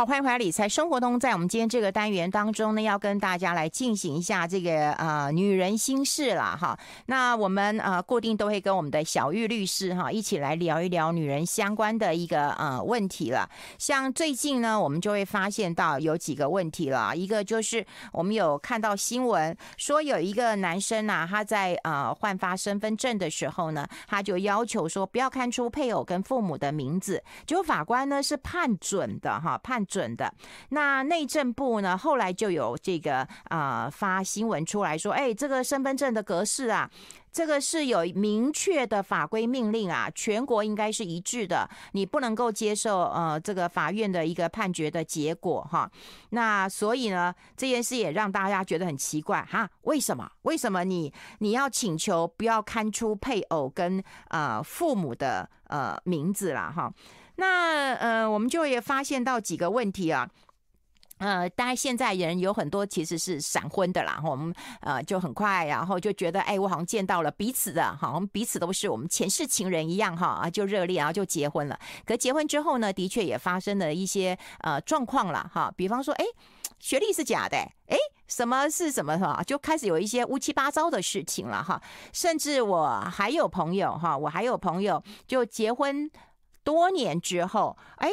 好，欢迎回来理财生活通。在我们今天这个单元当中呢，要跟大家来进行一下这个呃女人心事啦哈。那我们呃固定都会跟我们的小玉律师哈一起来聊一聊女人相关的一个呃问题了。像最近呢，我们就会发现到有几个问题了。一个就是我们有看到新闻说有一个男生呐、啊，他在呃换发身份证的时候呢，他就要求说不要看出配偶跟父母的名字，结果法官呢是判准的哈判。准的，那内政部呢，后来就有这个啊、呃、发新闻出来说，哎，这个身份证的格式啊，这个是有明确的法规命令啊，全国应该是一致的，你不能够接受呃这个法院的一个判决的结果哈。那所以呢，这件事也让大家觉得很奇怪哈，为什么？为什么你你要请求不要看出配偶跟呃父母的呃名字啦哈？那呃，我们就也发现到几个问题啊，呃，当然现在人有很多其实是闪婚的啦，我们呃就很快，然后就觉得，哎，我好像见到了彼此的，好像彼此都是我们前世情人一样哈啊，就热烈，然后就结婚了。可结婚之后呢，的确也发生了一些呃状况了哈，比方说，哎，学历是假的，哎，什么是什么哈，就开始有一些乌七八糟的事情了哈，甚至我还有朋友哈，我还有朋友就结婚。多年之后，哎，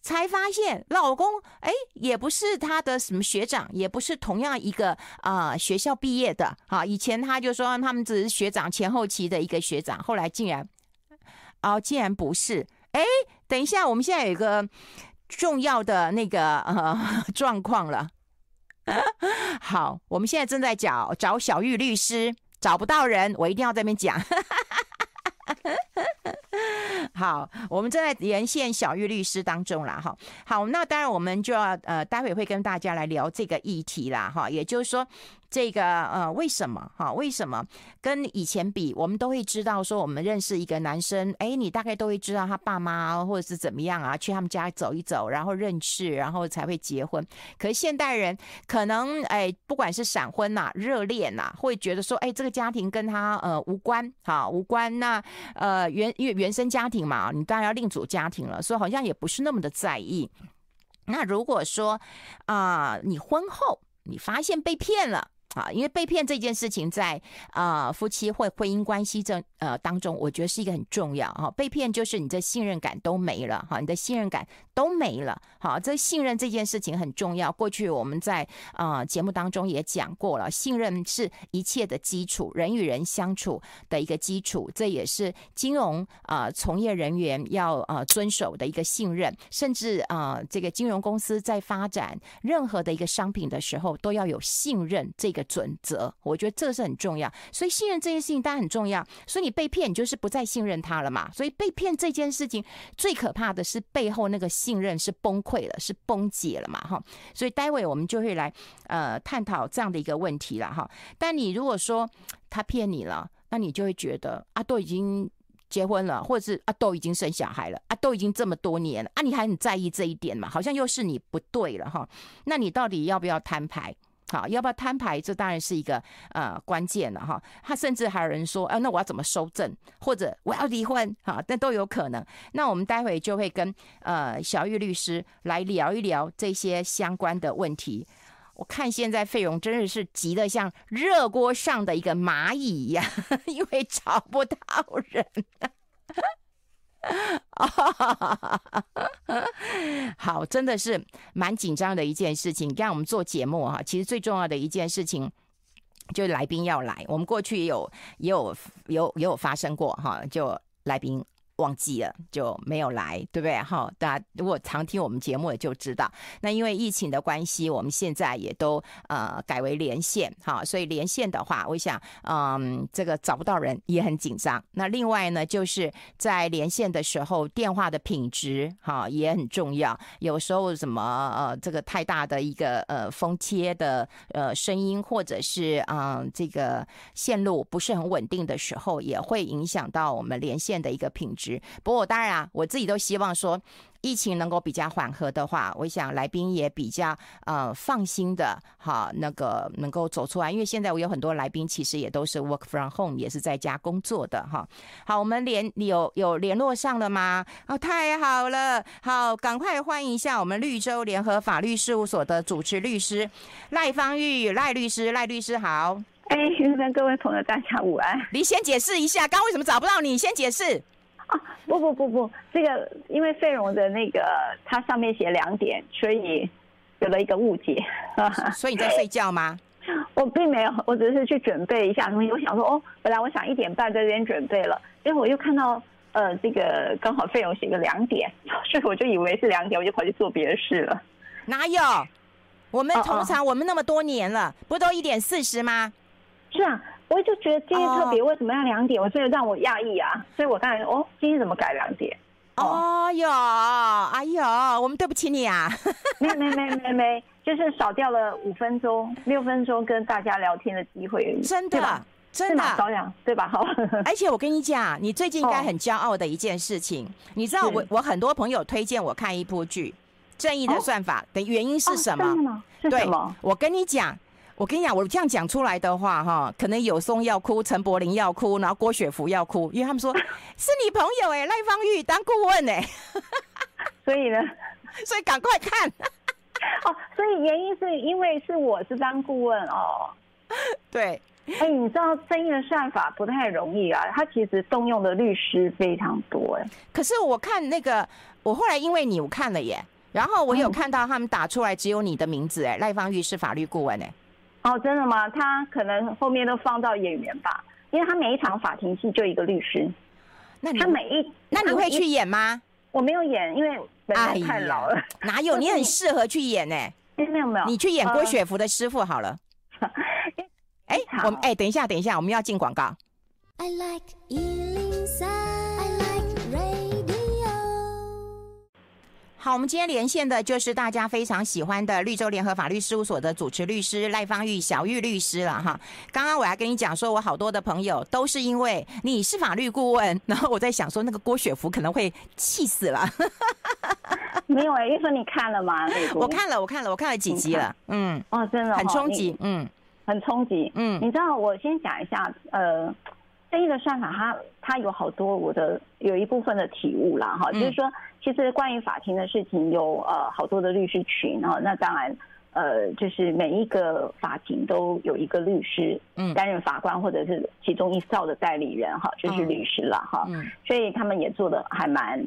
才发现老公哎，也不是他的什么学长，也不是同样一个啊、学校毕业的啊。以前他就说他们只是学长前后期的一个学长，后来竟然哦，竟然不是。哎，等一下，我们现在有一个重要的那个呃 状况了。好，我们现在正在找找小玉律师，找不到人，我一定要在这边讲。好，我们正在连线小玉律师当中啦，哈。好，那当然我们就要呃，待会会跟大家来聊这个议题啦，哈。也就是说。这个呃，为什么哈？为什么跟以前比，我们都会知道说，我们认识一个男生，哎，你大概都会知道他爸妈或者是怎么样啊，去他们家走一走，然后认识，然后才会结婚。可是现代人可能哎，不管是闪婚呐、热恋呐，会觉得说，哎，这个家庭跟他呃无关，哈，无关。那呃原因为原生家庭嘛，你当然要另组家庭了，所以好像也不是那么的在意。那如果说啊、你婚后你发现被骗了。啊，因为被骗这件事情在啊、夫妻或婚姻关系这呃当中，我觉得是一个很重要哈。被骗就是你的信任感都没了哈，你的信任感都没了。好，这信任这件事情很重要。过去我们在啊、节目当中也讲过了，信任是一切的基础，人与人相处的一个基础，这也是金融啊、从业人员要啊、遵守的一个信任。甚至啊、这个金融公司在发展任何的一个商品的时候，都要有信任这个。准则，我觉得这是很重要，所以信任这件事情当然很重要。所以你被骗，你就是不再信任他了嘛。所以被骗这件事情最可怕的是背后那个信任是崩溃了，是崩解了嘛，哈。所以待会我们就会来呃探讨这样的一个问题了，哈。但你如果说他骗你了，那你就会觉得啊，都已经结婚了，或者是啊，都已经生小孩了，啊，都已经这么多年了，啊，你还很在意这一点嘛？好像又是你不对了，哈。那你到底要不要摊牌？好，要不要摊牌？这当然是一个呃关键了哈。他甚至还有人说，啊，那我要怎么收证，或者我要离婚，哈，那都有可能。那我们待会就会跟呃小玉律师来聊一聊这些相关的问题。我看现在费勇真的是急得像热锅上的一个蚂蚁一样，因为找不到人。好，真的是蛮紧张的一件事情。让我们做节目哈，其实最重要的一件事情就来宾要来。我们过去也有也有有也有发生过哈，就来宾。忘记了就没有来，对不对？哈，大家如果常听我们节目，也就知道。那因为疫情的关系，我们现在也都呃改为连线，哈，所以连线的话，我想，嗯，这个找不到人也很紧张。那另外呢，就是在连线的时候，电话的品质哈也很重要。有时候什么呃，这个太大的一个呃风切的呃声音，或者是嗯这个线路不是很稳定的时候，也会影响到我们连线的一个品质。不过当然啊，我自己都希望说，疫情能够比较缓和的话，我想来宾也比较呃放心的哈，那个能够走出来，因为现在我有很多来宾其实也都是 work from home，也是在家工作的哈。好，我们联有有联络上了吗？哦，太好了，好，赶快欢迎一下我们绿洲联合法律事务所的主持律师赖芳玉赖律师，赖律师好。哎，各位朋友，大家午安。你先解释一下，刚为什么找不到你？先解释。啊，不不不不，这个因为费蓉的那个，它上面写两点，所以有了一个误解。所以你在睡觉吗？我并没有，我只是去准备一下东西。我想说，哦，本来我想一点半在这边准备了，结果我又看到，呃，这个刚好费蓉写个两点，所以我就以为是两点，我就跑去做别的事了。哪有？我们通常我们那么多年了，不都一点四十吗？是啊，我就觉得今天特别，为什么要两点？我这个让我讶异啊，所以我刚才哦，今天怎么改两点？哦哟，哎呦，我们对不起你啊！没没没没没，就是少掉了五分钟、六分钟跟大家聊天的机会，真的，真的少两，对吧？好，而且我跟你讲，你最近应该很骄傲的一件事情，你知道我我很多朋友推荐我看一部剧《正义的算法》的原因是什么？对，我跟你讲。我跟你讲，我这样讲出来的话，哈，可能有松要哭，陈柏霖要哭，然后郭雪芙要哭，因为他们说 是你朋友哎，赖芳玉当顾问哎，所以呢，所以赶快看。哦，所以原因是因为是我是当顾问哦，对，哎，你知道争议的算法不太容易啊，他其实动用的律师非常多哎，可是我看那个，我后来因为你我看了耶，然后我有看到他们打出来只有你的名字哎，赖芳玉是法律顾问哎。哦，真的吗？他可能后面都放到演员吧，因为他每一场法庭戏就一个律师。那他每一，那你会去演吗？我没有演，因为太老了。哎、哪有？你很适合去演呢、欸。没有没有，你去演郭雪芙的师傅好了。哎、呃，我们哎，等一下等一下，我们要进广告。I like 好，我们今天连线的就是大家非常喜欢的绿洲联合法律事务所的主持律师赖芳玉小玉律师了哈。刚刚我还跟你讲说，我好多的朋友都是因为你是法律顾问，然后我在想说，那个郭雪芙可能会气死了。没有哎、欸，因为说你看了吗？我看了，我看了，我看了几集了。嗯，哦，真的、哦、很冲击，嗯，很冲击，嗯。你知道，我先讲一下，呃。正义的算法，它它有好多我的有一部分的体悟啦，哈，就是说，其实关于法庭的事情有呃好多的律师群，哈那当然呃就是每一个法庭都有一个律师，嗯，担任法官或者是其中一造的代理人，哈，就是律师了，哈，所以他们也做的还蛮，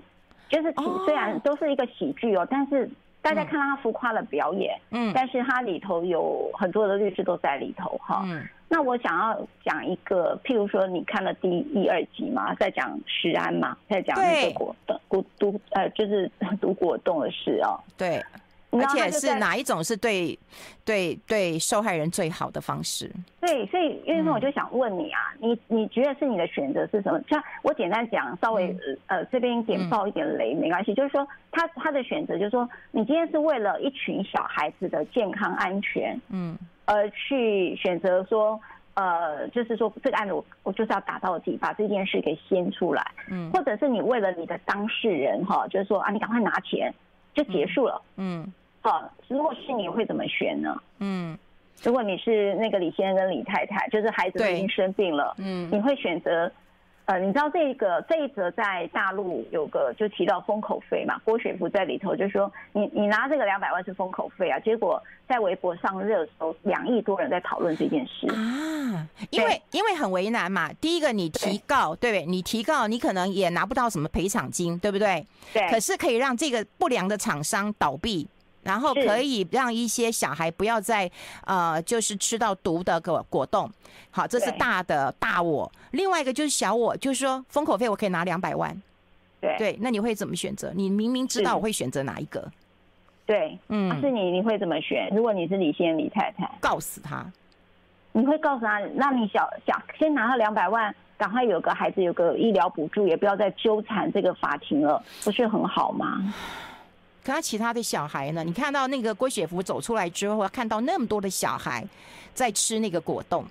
就是虽然都是一个喜剧哦，但是大家看到他浮夸的表演，嗯，但是它里头有很多的律师都在里头，哈，嗯。那我想要讲一个，譬如说，你看了第一、二集嘛，在讲石安嘛，在讲那个果冻、果毒呃，就是 毒果冻的事哦。对，而且是哪一种是对对对受害人最好的方式？对，所以因为我就想问你啊，嗯、你你觉得是你的选择是什么？像我简单讲，稍微、嗯、呃这边点爆一点雷没关系，就是说他他的选择就是说，你今天是为了一群小孩子的健康安全，嗯。而去选择说，呃，就是说这个案子我我就是要打到底，把这件事给掀出来，嗯，或者是你为了你的当事人哈，就是说啊，你赶快拿钱就结束了，嗯，好，如果是你会怎么选呢？嗯，如果你是那个李先生跟李太太，就是孩子已经生病了，嗯，你会选择？呃，你知道这个这一则在大陆有个就提到封口费嘛？郭雪芙在里头就说你你拿这个两百万是封口费啊，结果在微博上热搜，两亿多人在讨论这件事啊，因为因为很为难嘛。第一个你提告，对不对？你提告，你可能也拿不到什么赔偿金，对不对？对。可是可以让这个不良的厂商倒闭。然后可以让一些小孩不要再呃，就是吃到毒的果果冻。好，这是大的大我。另外一个就是小我，就是说封口费我可以拿两百万。对对，那你会怎么选择？你明明知道我会选择哪一个？对，嗯，是你你会怎么选？如果你是李先李太太，告死他，你会告诉他，让你小小先拿到两百万，赶快有个孩子有个医疗补助，也不要再纠缠这个法庭了，不是很好吗？可他其他的小孩呢？你看到那个郭雪芙走出来之后，看到那么多的小孩在吃那个果冻。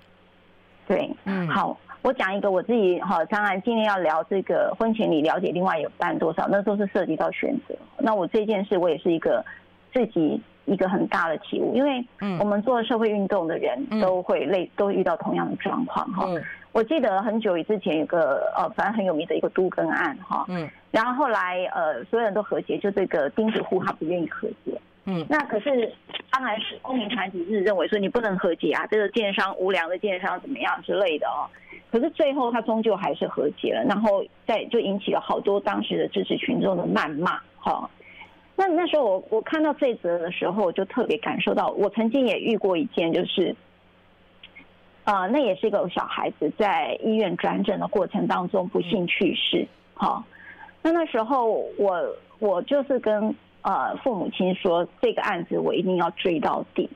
对，嗯，好，我讲一个我自己哈，当然今天要聊这个婚前你了解另外有办多少，那都是涉及到选择。那我这件事我也是一个自己一个很大的体悟，因为我们做社会运动的人都会累，都会遇到同样的状况哈。我记得很久以之前有个呃，反正很有名的一个都更案哈，嗯，然后后来呃，所有人都和解，就这个钉子户他不愿意和解，嗯，那可是当然是公民团体是认为说你不能和解啊，这个建商无良的建商怎么样之类的哦，可是最后他终究还是和解了，然后在就引起了好多当时的支持群众的谩骂哈。那那时候我我看到这则的时候，我就特别感受到，我曾经也遇过一件就是。啊、呃，那也是一个小孩子在医院转诊的过程当中不幸去世。好，那那时候我我就是跟呃父母亲说，这个案子我一定要追到底。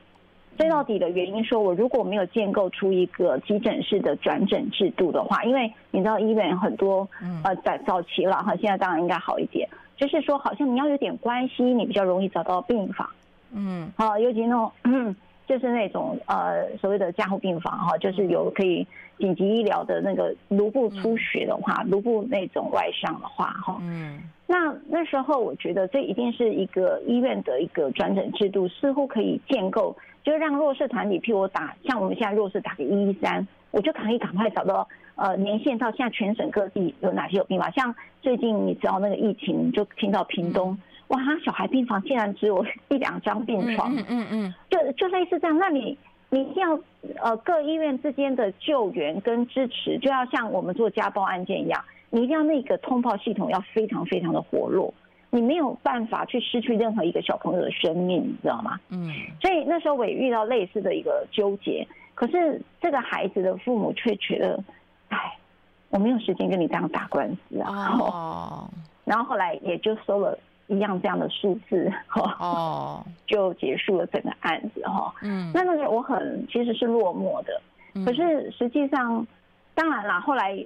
追到底的原因，说我如果没有建构出一个急诊室的转诊制度的话，因为你知道医院很多呃在早期了哈，现在当然应该好一点，就是说好像你要有点关系，你比较容易找到病房。嗯，好，尤其那种。嗯就是那种呃所谓的加护病房哈，就是有可以紧急医疗的那个颅部出血的话，颅部那种外伤的话哈，嗯，那那时候我觉得这一定是一个医院的一个转诊制度，似乎可以建构，就是让弱势团体，譬如我打像我们现在弱势打个一一三，我就可以赶快找到呃连线到现在全省各地有哪些有病房，像最近你知道那个疫情，就听到屏东。哇，他小孩病房竟然只有一两张病床，嗯嗯嗯，就就类似这样。那你你一定要呃各医院之间的救援跟支持，就要像我们做家暴案件一样，你一定要那个通报系统要非常非常的活络，你没有办法去失去任何一个小朋友的生命，你知道吗？嗯，所以那时候我也遇到类似的一个纠结，可是这个孩子的父母却觉得，哎，我没有时间跟你这样打官司啊。哦，然后后来也就收了。一样这样的数字哈哦，就结束了整个案子哈。嗯，那那个我很其实是落寞的，可是实际上，当然啦，后来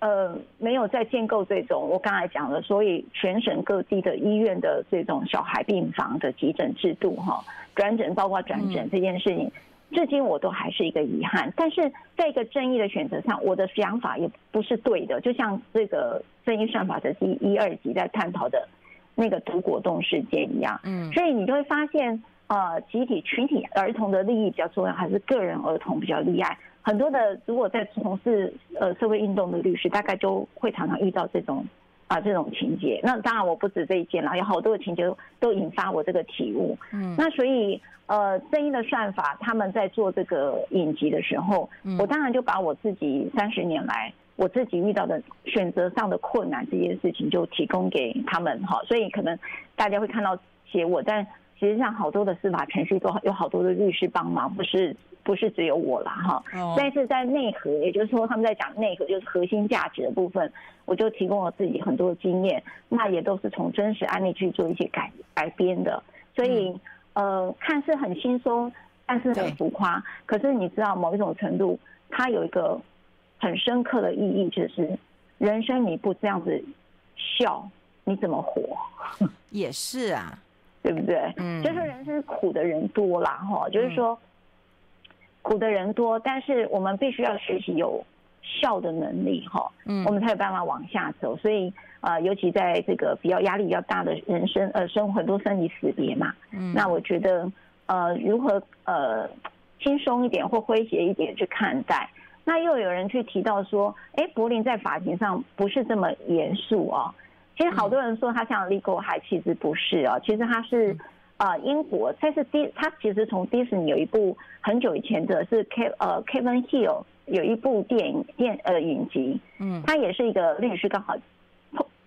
呃没有再建构这种我刚才讲的，所以全省各地的医院的这种小孩病房的急诊制度哈，转诊包括转诊这件事情，至今我都还是一个遗憾。但是在一个正义的选择上，我的想法也不是对的，就像这个正义算法的第一二集在探讨的。那个毒果冻事件一样，嗯，所以你就会发现，呃，集体群体儿童的利益比较重要，还是个人儿童比较厉害？很多的如果在从事呃社会运动的律师，大概就会常常遇到这种啊、呃、这种情节。那当然我不止这一件了，有好多的情节都引发我这个体悟。嗯，那所以呃，正义的算法他们在做这个影集的时候，我当然就把我自己三十年来。我自己遇到的选择上的困难这件事情，就提供给他们哈，所以可能大家会看到写我，但实际上好多的司法程序都有好多的律师帮忙，不是不是只有我啦哈。但是在内核，也就是说他们在讲内核，就是核心价值的部分，我就提供了自己很多的经验，那也都是从真实案例去做一些改改编的，所以呃，看似很轻松，但是很浮夸，可是你知道某一种程度，它有一个。很深刻的意义就是，人生你不这样子笑，你怎么活？也是啊，对不对？嗯，就是人生苦的人多啦，哈，就是说苦的人多，但是我们必须要学习有笑的能力，哈，嗯，我们才有办法往下走。所以呃，尤其在这个比较压力比较大的人生，呃，生活很多生离死别嘛，嗯，那我觉得呃，如何呃轻松一点或诙谐一点去看待。那又有人去提到说，哎，柏林在法庭上不是这么严肃哦。其实好多人说他像 Legal High，其实不是哦。其实他是啊、呃，英国，他是迪，他其实从迪士尼有一部很久以前的是 K 呃 Kevin Hill 有一部电影电呃影集，嗯，他也是一个律师，刚好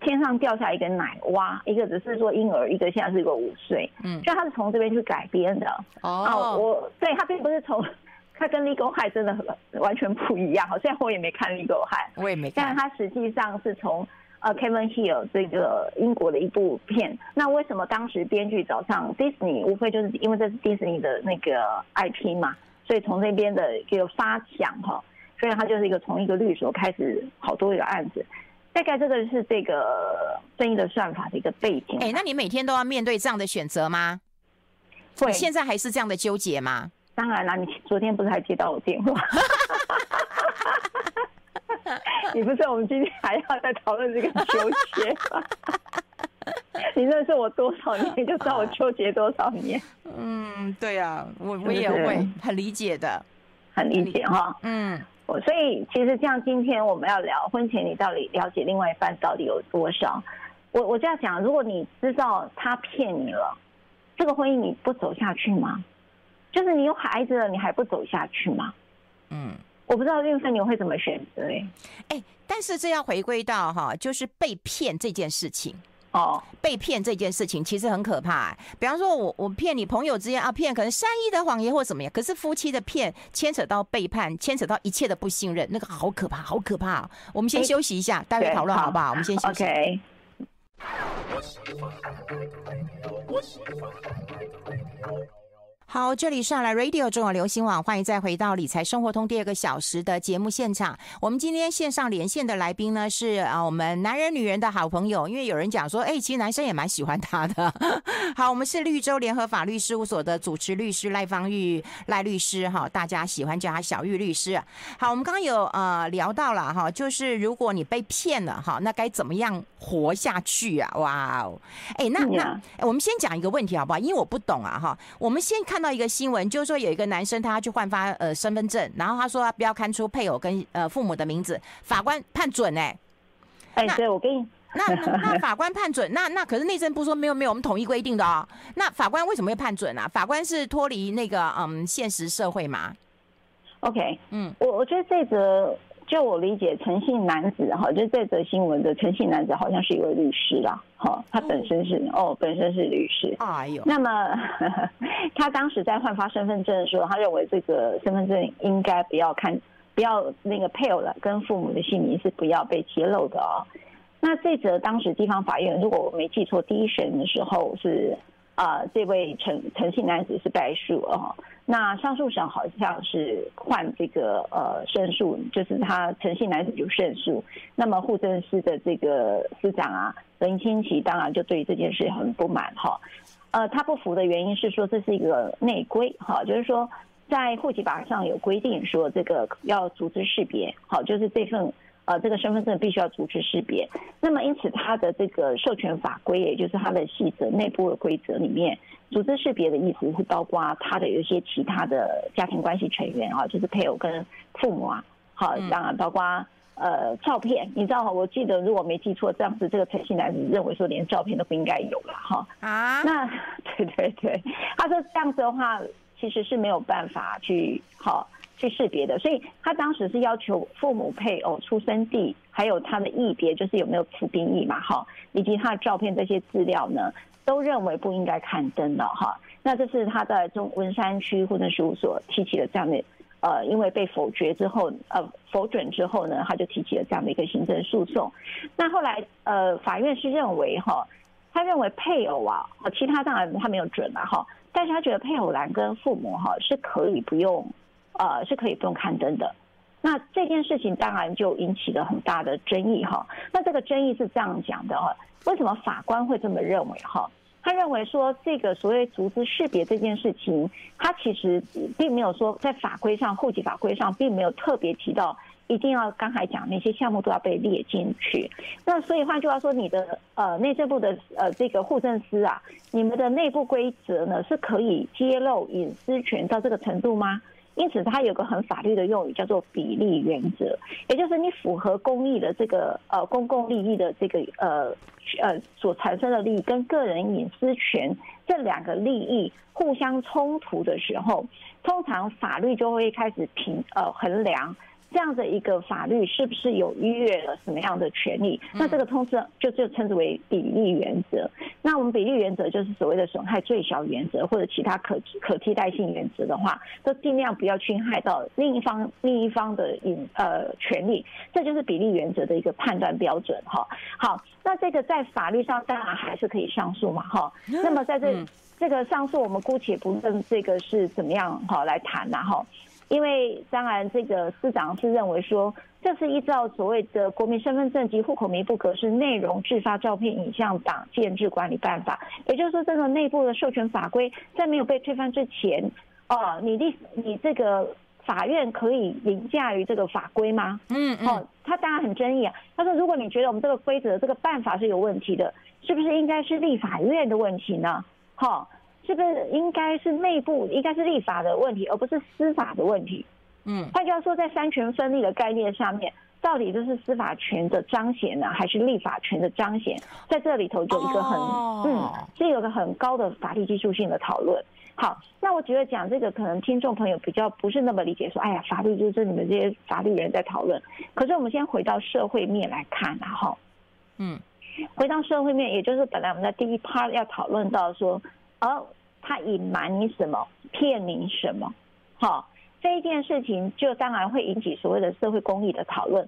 天上掉下一个奶娃，一个只是说婴儿，一个现在是一个五岁，嗯，所以他是从这边去改编的哦。我对他并不是从。他跟《Legal High》真的很完全不一样，好像我也没看《Legal High》，我也没看。但他实际上是从呃 Kevin Hill 这个英国的一部片。那为什么当时编剧找上 Disney？无非就是因为这是 Disney 的那个 IP 嘛，所以从那边的一个发想哈，所以他就是一个从一个律所开始好多一个案子。大概这个是这个正义的算法的一个背景。哎、欸，那你每天都要面对这样的选择吗？会，现在还是这样的纠结吗？当然啦，你昨天不是还接到我电话？你不知道我们今天还要再讨论这个纠结吗？你认识我多少年，你就知道我纠结多少年。嗯，对啊，我我也会很理解的，很理解哈。嗯，我所以其实像今天我们要聊婚前，你到底了解另外一半到底有多少？我我这样讲，如果你知道他骗你了，这个婚姻你不走下去吗？就是你有孩子了，你还不走下去吗？嗯，我不知道韵芬你会怎么选择哎哎，但是这要回归到哈，就是被骗这件事情。哦，被骗这件事情其实很可怕欸。比方说，我我骗你朋友之间啊，骗可能善意的谎言或怎么样，可是夫妻的骗牵扯到背叛，牵扯到一切的不信任，那个好可怕，好可怕。我们先休息一下，待会讨论好不好？我们先休息。OK。好，这里是来 Radio 中国流行网，欢迎再回到理财生活通第二个小时的节目现场。我们今天线上连线的来宾呢是啊，我们男人女人的好朋友，因为有人讲说，哎，其实男生也蛮喜欢他的。好，我们是绿洲联合法律事务所的主持律师赖芳玉赖律师哈，大家喜欢叫他小玉律师。好，我们刚刚有呃聊到了哈，就是如果你被骗了哈，那该怎么样活下去啊？哇哦，哎，那那我们先讲一个问题好不好？因为我不懂啊哈，我们先看。到一个新闻，就是说有一个男生他要去换发呃身份证，然后他说他不要看出配偶跟呃父母的名字，法官判准哎、欸，哎，对我跟你，那那法官判准，那那可是内政部说没有没有，我们统一规定的哦，那法官为什么会判准啊？法官是脱离那个嗯现实社会吗？OK，嗯，我我觉得这个。就我理解，陈姓男子哈，就这则新闻的陈姓男子好像是一位律师啦，哈，他本身是哦，本身是律师。哎呦，那么呵呵 他当时在换发身份证的时候，他认为这个身份证应该不要看，不要那个配偶的跟父母的姓名是不要被揭露的哦。那这则当时地方法院，如果我没记错，第一审的时候是啊、呃，这位陈陈姓男子是败诉了哈。那上诉审好像是换这个呃胜诉，就是他陈姓男子就胜诉。那么户政司的这个司长啊，林清奇当然就对这件事很不满哈。呃，他不服的原因是说这是一个内规哈，就是说在户籍法上有规定说这个要组织识别，好，就是这份。呃，这个身份证必须要逐资识别，那么因此它的这个授权法规，也就是它的细则内部的规则里面，逐资识别的意思会包括它的有一些其他的家庭关系成员啊，就是配偶跟父母啊，好，当然包括呃照片，你知道我记得如果没记错，这样子这个陈姓男子认为说连照片都不应该有了哈啊，那 对对对，他说这样子的话其实是没有办法去好。去识别的，所以他当时是要求父母、配偶、出生地，还有他的异别，就是有没有服兵役嘛，哈，以及他的照片这些资料呢，都认为不应该刊登的，哈。那这是他在中文山区户政事务所提起了这样的，呃，因为被否决之后，呃，否准之后呢，他就提起了这样的一个行政诉讼。那后来，呃，法院是认为，哈，他认为配偶啊，其他当然他没有准嘛，哈，但是他觉得配偶栏跟父母哈是可以不用。呃，是可以不用刊登的。那这件事情当然就引起了很大的争议哈。那这个争议是这样讲的哈，为什么法官会这么认为哈？他认为说，这个所谓逐资识别这件事情，他其实并没有说在法规上、户籍法规上并没有特别提到一定要刚才讲那些项目都要被列进去。那所以换句话说，你的呃内政部的呃这个户政司啊，你们的内部规则呢是可以揭露隐私权到这个程度吗？因此，它有个很法律的用语，叫做比例原则，也就是你符合公益的这个呃公共利益的这个呃呃所产生的利益，跟个人隐私权这两个利益互相冲突的时候，通常法律就会开始评呃衡量。这样的一个法律是不是有逾越了什么样的权利？那这个通知就就称之为比例原则。那我们比例原则就是所谓的损害最小原则，或者其他可可替代性原则的话，都尽量不要侵害到另一方另一方的隐呃权利。这就是比例原则的一个判断标准哈。好，那这个在法律上当然还是可以上诉嘛哈。那么在这这个上诉，我们姑且不论这个是怎么样哈来谈呐哈。因为当然，这个司长是认为说，这是依照所谓的《国民身份证及户口名簿格式内容制发照片影像档建制管理办法》，也就是说，这个内部的授权法规在没有被推翻之前，哦，你立你这个法院可以凌驾于这个法规吗？嗯嗯。哦，他当然很争议啊。他说，如果你觉得我们这个规则、这个办法是有问题的，是不是应该是立法院的问题呢？哈，是不是应该是内部应该是立法的问题，而不是司法的问题？嗯。换句话说，在三权分立的概念上面，到底这是司法权的彰显呢，还是立法权的彰显？在这里头有一个很、哦、嗯，是有个很高的法律技术性的讨论。好，那我觉得讲这个可能听众朋友比较不是那么理解，说，哎呀，法律就是你们这些法律人在讨论。可是我们先回到社会面来看，然后，嗯，回到社会面，也就是本来我们在第一 part 要讨论到说，哦，他隐瞒你什么，骗你什么，好，这一件事情就当然会引起所谓的社会公益的讨论。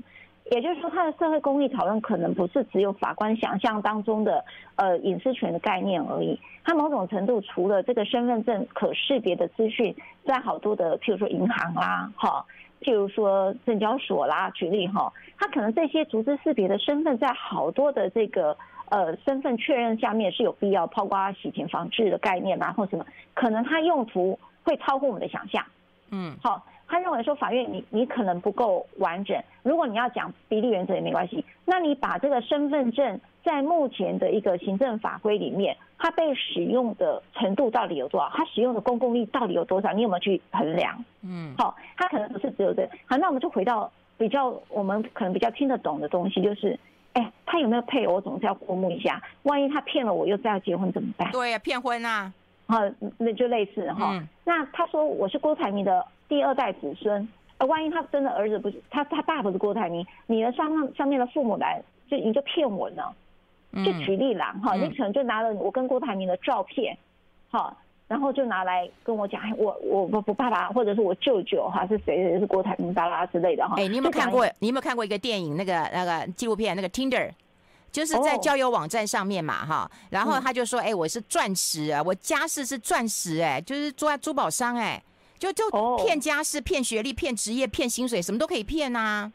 也就是说，他的社会公益讨论可能不是只有法官想象当中的呃隐私权的概念而已。他某种程度除了这个身份证可识别的资讯，在好多的譬如说银行啦，哈，譬如说证交所啦，举例哈，他可能这些逐资识别的身份，在好多的这个呃身份确认下面是有必要，包括洗钱防治的概念啊，或什么，可能它用途会超乎我们的想象。嗯，好。他认为说，法院你你可能不够完整。如果你要讲比例原则也没关系，那你把这个身份证在目前的一个行政法规里面，它被使用的程度到底有多少？它使用的公共力到底有多少？你有没有去衡量？嗯，好，它可能不是只有这。好，那我们就回到比较我们可能比较听得懂的东西，就是，哎，他有没有配偶？我总是要过目一下。万一他骗了我，又再要结婚怎么办？对呀，骗婚啊。好，那就类似哈。嗯、那他说我是郭台铭的第二代子孙，呃，万一他真的儿子不是他，他爸不是郭台铭，你的上上上面的父母来，就你就骗我呢？就举例啦，哈、嗯，你可能就拿了我跟郭台铭的照片，哈，然后就拿来跟我讲，我我我不爸爸或者是我舅舅哈是谁谁是郭台铭巴拉之类的哈。哎，你有没有看过？你有没有看过一个电影？那个那个纪录片，那个 Tinder。就是在交友网站上面嘛，哈，然后他就说，哎，我是钻石啊，我家世是钻石，哎，就是做在珠宝商，哎，就就骗家世、骗学历、骗职业、骗薪水，什么都可以骗呐。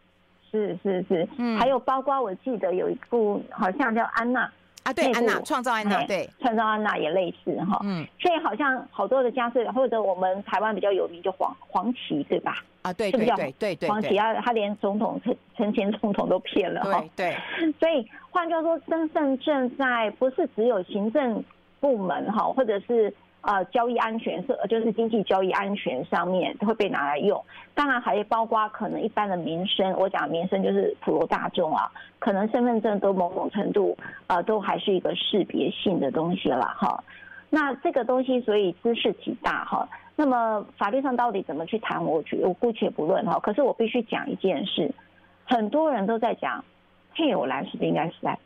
是是是，嗯，还有包括我记得有一部好像叫安娜啊，对，安娜创造安娜，对，创造安娜也类似哈，嗯，所以好像好多的家世，或者我们台湾比较有名就黄黄琦，对吧？啊，对对对对对，黄旗啊，他连总统陈陈前总统都骗了哈，对，所以换句话说，身份证在不是只有行政部门哈，或者是呃交易安全是就是经济交易安全上面会被拿来用，当然还包括可能一般的民生，我讲民生就是普罗大众啊，可能身份证都某种程度呃都还是一个识别性的东西了哈，那这个东西所以知识极大哈。那么法律上到底怎么去谈？我觉我姑且不论哈。可是我必须讲一件事，很多人都在讲配偶栏是不是应该是在，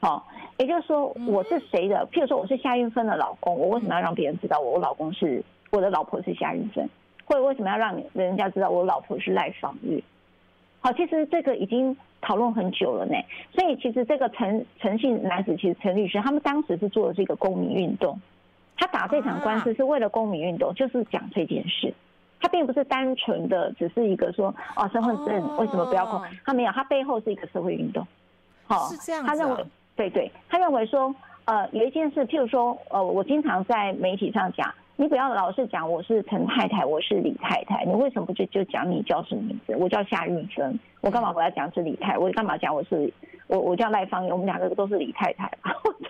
好，也就是说我是谁的？譬如说我是夏韵芬的老公，我为什么要让别人知道我老公是我的老婆是夏韵芬？或者为什么要让人家知道我老婆是赖芳玉？好，其实这个已经讨论很久了呢。所以其实这个陈陈姓男子，其实陈律师他们当时是做的这个公民运动。他打这场官司是为了公民运动，就是讲这件事。他并不是单纯的只是一个说哦，身份证为什么不要扣？他没有，他背后是一个社会运动。好，是这样。他认为，对对，他认为说，呃，有一件事，譬如说，呃，我经常在媒体上讲，你不要老是讲我是陈太太，我是李太太，你为什么不就就讲你叫什么名字？我叫夏玉芬，我干嘛我要讲是李太？我干嘛讲我是？我我叫赖芳玉，我们两个都是李太太。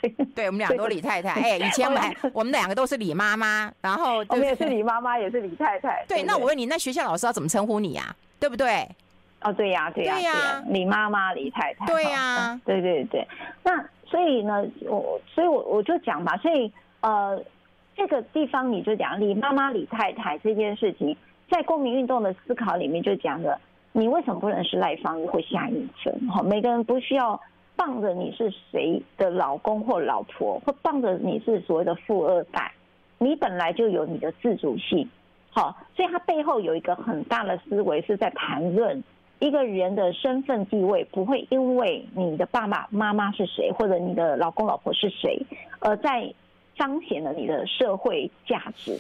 对，对，我们两个都李太太。哎，以前我们还我们两个都是李妈妈，然后我们也是李妈妈，也是李太太。对，那我问你，那学校老师要怎么称呼你啊？对不对？哦，对呀，对呀，对呀，李妈妈，李太太。对呀，对对对。那所以呢，我所以我我就讲吧，所以呃，这个地方你就讲李妈妈、李太太这件事情，在公民运动的思考里面就讲的。你为什么不能是赖芳玉或夏韵芬？哈，每个人不需要傍着你是谁的老公或老婆，或傍着你是所谓的富二代，你本来就有你的自主性。好，所以他背后有一个很大的思维是在谈论一个人的身份地位，不会因为你的爸爸妈妈是谁，或者你的老公老婆是谁，而在彰显了你的社会价值。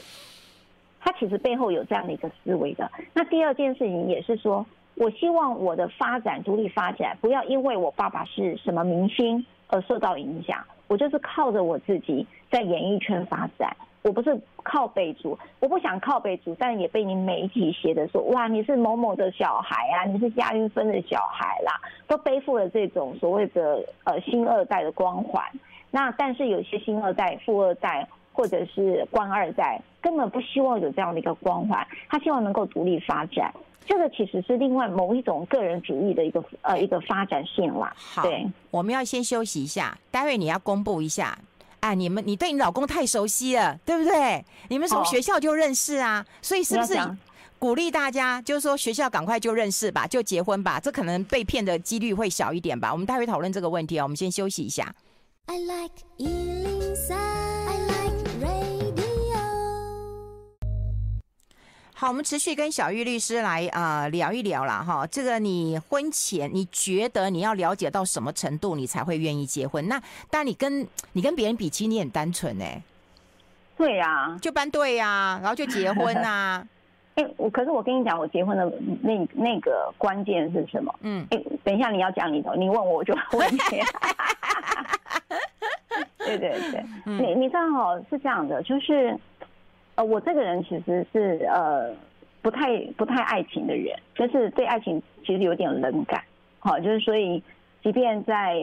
他其实背后有这样的一个思维的。那第二件事情也是说。我希望我的发展独立发展，不要因为我爸爸是什么明星而受到影响。我就是靠着我自己，在演艺圈发展。我不是靠北族，我不想靠北族，但也被你媒体写的说，哇，你是某某的小孩啊，你是亚运分的小孩啦，都背负了这种所谓的呃星二代的光环。那但是有些新二代、富二代或者是官二代，根本不希望有这样的一个光环，他希望能够独立发展。这个其实是另外某一种个人主义的一个呃一个发展性啦。好，对，我们要先休息一下，待会你要公布一下。啊，你们你对你老公太熟悉了，对不对？你们从学校就认识啊，哦、所以是不是鼓励大家，就是说学校赶快就认识吧，就结婚吧？这可能被骗的几率会小一点吧？我们待会讨论这个问题啊，我们先休息一下。I like 好，我们持续跟小玉律师来啊、呃、聊一聊啦。哈。这个你婚前你觉得你要了解到什么程度，你才会愿意结婚？那当然你跟你跟别人比，其实你很单纯呢。对呀、啊，就搬对呀、啊，然后就结婚呐、啊。哎、欸，我可是我跟你讲，我结婚的那那个关键是什么？嗯，哎、欸，等一下你要讲你的，你问我我就问你。对对对，嗯、你你知道哦，是这样的，就是。我这个人其实是呃不太不太爱情的人，就是对爱情其实有点冷感，好，就是所以即便在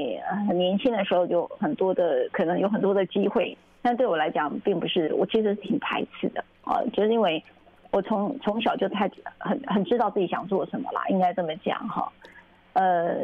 很年轻的时候有很多的可能有很多的机会，但对我来讲并不是，我其实挺排斥的，啊，就是因为我从从小就太很很知道自己想做什么啦，应该这么讲哈，呃。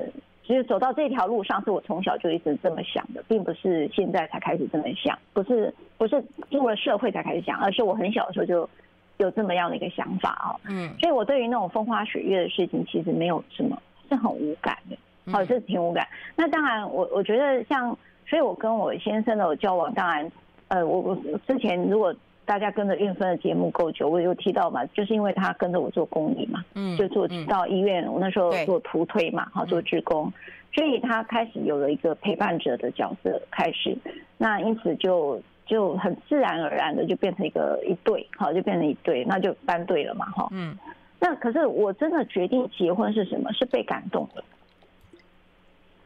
其实走到这条路上，是我从小就一直这么想的，并不是现在才开始这么想，不是不是入了社会才开始想，而是我很小的时候就有这么样的一个想法哦。嗯，所以我对于那种风花雪月的事情，其实没有什么，是很无感的，好，是挺无感。那当然，我我觉得像，所以我跟我先生的交往，当然，呃，我我之前如果。大家跟着韵芬的节目够久，我有提到嘛，就是因为他跟着我做公益嘛，嗯，就做到医院，我那时候做图推嘛，好做志工，所以他开始有了一个陪伴者的角色开始，那因此就就很自然而然的就变成一个一对，好就变成一对，那就班对了嘛，哈，嗯，那可是我真的决定结婚是什么？是被感动的，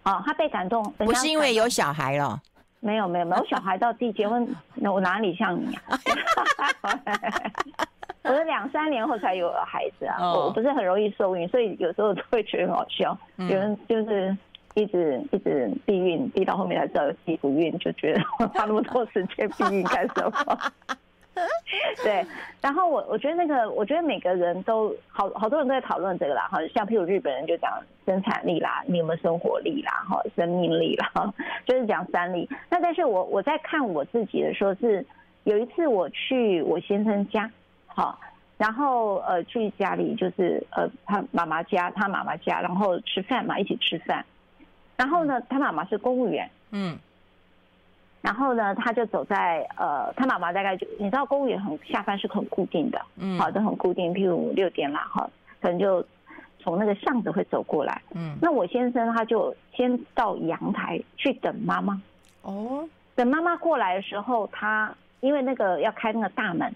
啊，他被感动，不是因为有小孩了。没有没有没有，小孩到自己结婚，那我哪里像你啊？我是两三年后才有了孩子啊，我不是很容易受孕，所以有时候都会觉得很好笑。有人就是一直一直避孕，避到后面才知道有自己不孕，就觉得 花那么多时间避孕干什么？对，然后我我觉得那个，我觉得每个人都好好多人都在讨论这个啦，哈，像譬如日本人就讲生产力啦，你有没有生活力啦，哈，生命力啦，就是讲三力。那但是我我在看我自己的时候，是有一次我去我先生家，好，然后呃去家里就是呃他妈妈家，他妈妈家，然后吃饭嘛，一起吃饭，然后呢，他妈妈是公务员，嗯。然后呢，他就走在呃，他妈妈大概就你知道，公务员很下班是很固定的，嗯，好，的很固定，譬如六点啦，哈，可能就从那个巷子会走过来，嗯，那我先生他就先到阳台去等妈妈，哦，等妈妈过来的时候，他因为那个要开那个大门，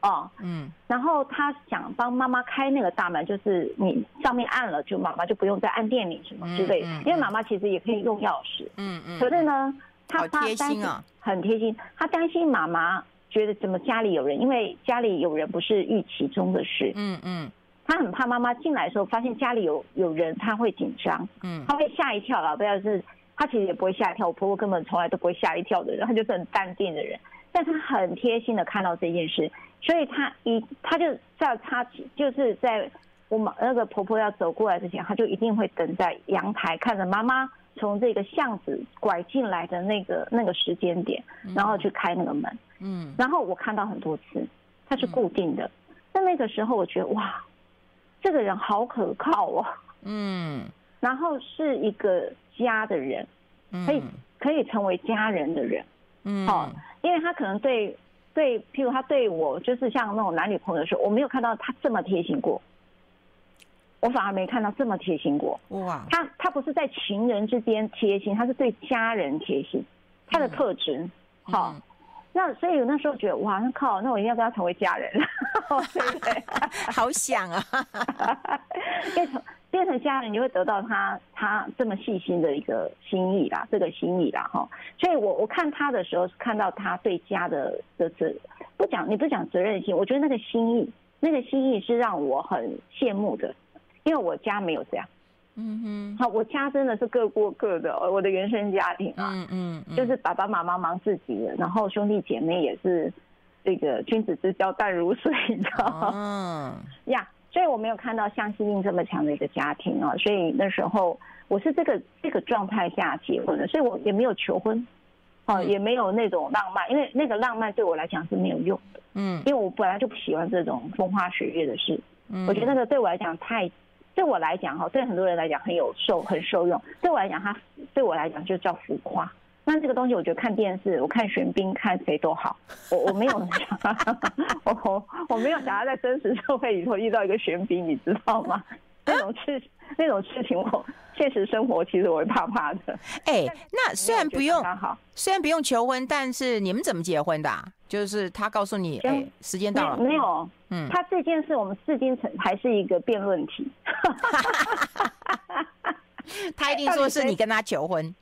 哦，嗯，然后他想帮妈妈开那个大门，就是你上面按了，就妈妈就不用再按电铃什么之类的，因为妈妈其实也可以用钥匙，嗯嗯，可是呢。他怕担心啊，很贴心。他担心妈妈觉得怎么家里有人，因为家里有人不是预期中的事。嗯嗯。他很怕妈妈进来的时候发现家里有有人，他会紧张。嗯。他会吓一跳啦，不要是，他其实也不会吓一跳。我婆婆根本从来都不会吓一跳的人，他就是很淡定的人。但他很贴心的看到这件事，所以他一他就在他就是在我们那个婆婆要走过来之前，他就一定会等在阳台看着妈妈。从这个巷子拐进来的那个那个时间点，然后去开那个门，嗯，然后我看到很多次，它是固定的。在那个时候，我觉得哇，这个人好可靠哦，嗯，然后是一个家的人，可以可以成为家人的人，嗯，好，因为他可能对对，譬如他对我，就是像那种男女朋友的时候，我没有看到他这么贴心过。我反而没看到这么贴心过。哇！他他不是在情人之间贴心，他是对家人贴心。他的特质，好。那所以我那时候觉得，哇，那靠，那我一定要跟他成为家人，对不对？好想啊！因为从变成家人，你会得到他他这么细心的一个心意啦，这个心意啦哈。所以我我看他的时候，是看到他对家的的责，不讲你不讲责任心，我觉得那个心意，那个心意是让我很羡慕的，因为我家没有这样。嗯哼，好，我家真的是各过各的，我的原生家庭啊，嗯嗯，就是爸爸妈妈忙自己的，然后兄弟姐妹也是这个君子之交淡如水，你知道吗？嗯 呀。所以我没有看到像希伶这么强的一个家庭啊，所以那时候我是这个这个状态下结婚的，所以我也没有求婚，啊，也没有那种浪漫，因为那个浪漫对我来讲是没有用的，嗯，因为我本来就不喜欢这种风花雪月的事，嗯，我觉得那个对我来讲太，对我来讲哈，对很多人来讲很有受很受用，对我来讲它对我来讲就叫浮夸。那这个东西，我觉得看电视，我看玄彬，看谁都好。我我没有想，我我我没有想要在真实社会里头遇到一个玄彬，你知道吗？这种事情那种事情，我现实生活其实我会怕怕的。哎，那虽然不用，虽然不用求婚，但是你们怎么结婚的？就是他告诉你，哎，时间到了。没有，嗯，他这件事我们至今成还是一个辩论题。他一定说是你跟他求婚。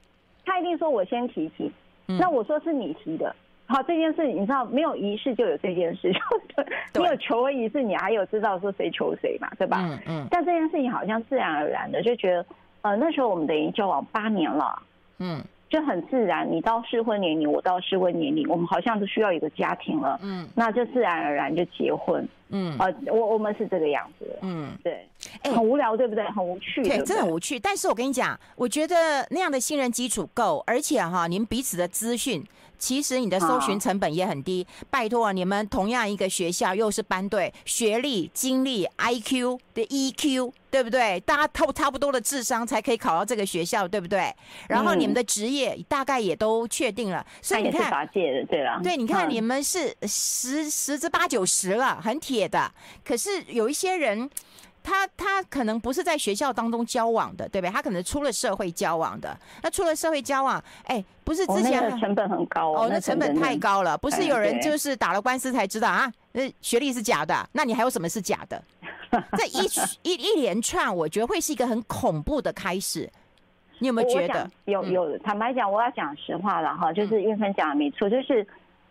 他一定说我先提起，那我说是你提的。好，这件事你知道，没有仪式就有这件事，就没有求婚仪式，你还有知道说谁求谁嘛，对吧？嗯嗯。但这件事情好像自然而然的就觉得，呃，那时候我们等于交往八年了，嗯。就很自然，你到适婚年龄，我到适婚年龄，我们好像都需要一个家庭了，嗯，那就自然而然就结婚，嗯，呃，我我们是这个样子，嗯，对，哎，很无聊，对不对？很无趣，对，真的很无趣。但是我跟你讲，我觉得那样的信任基础够，而且哈，你们彼此的资讯。其实你的搜寻成本也很低，拜托你们同样一个学校，又是班队，学历、经历、IQ 的 EQ，对不对？大家差差不多的智商才可以考到这个学校，对不对？然后你们的职业大概也都确定了，所以你看，对了，对，你看你们是十十之八九十了，很铁的。可是有一些人。他他可能不是在学校当中交往的，对不对？他可能出了社会交往的。那出了社会交往，哎，不是之前、哦、那成本很高哦，哦，那成本太高了。不是有人就是打了官司才知道啊，那学历是假的，那你还有什么是假的？这一 一一连串，我觉得会是一个很恐怖的开始。你有没有觉得？有有，坦白讲，我要讲实话了哈，就是韵芬讲的没错，就是。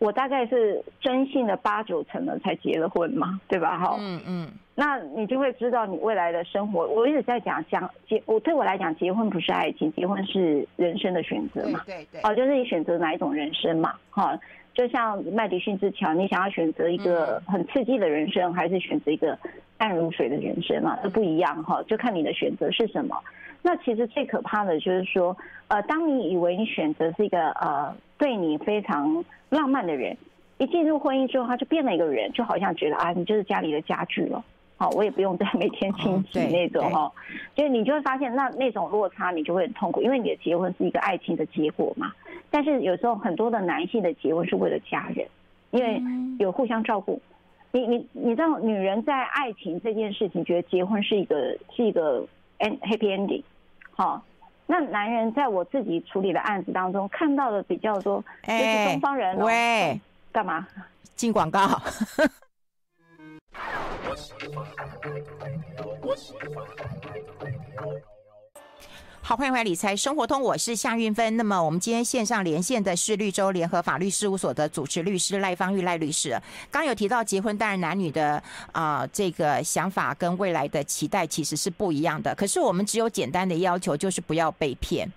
我大概是征信的八九成了才结了婚嘛，对吧？哈，嗯嗯，那你就会知道你未来的生活。我一直在讲讲结，我对我来讲，结婚不是爱情，结婚是人生的选择嘛，对对，哦，就是你选择哪一种人生嘛，哈，就像麦迪逊之桥，你想要选择一个很刺激的人生，还是选择一个淡如水的人生嘛，都不一样哈，就看你的选择是什么。那其实最可怕的就是说，呃，当你以为你选择是一个呃对你非常浪漫的人，一进入婚姻之后，他就变了一个人，就好像觉得啊，你就是家里的家具了，好，我也不用再 每天清洗那种哈，就你就会发现那那种落差，你就会很痛苦，因为你的结婚是一个爱情的结果嘛。但是有时候很多的男性的结婚是为了家人，因为有互相照顾。你你你知道，女人在爱情这件事情，觉得结婚是一个是一个 happy ending。好，那男人在我自己处理的案子当中看到的比较多，就是东方人。喂，干嘛？进广告。好，欢迎回来理财生活通，我是夏韵芬。那么我们今天线上连线的是绿洲联合法律事务所的主持律师赖芳玉赖律师。刚有提到结婚，当然男女的啊、呃、这个想法跟未来的期待其实是不一样的。可是我们只有简单的要求，就是不要被骗。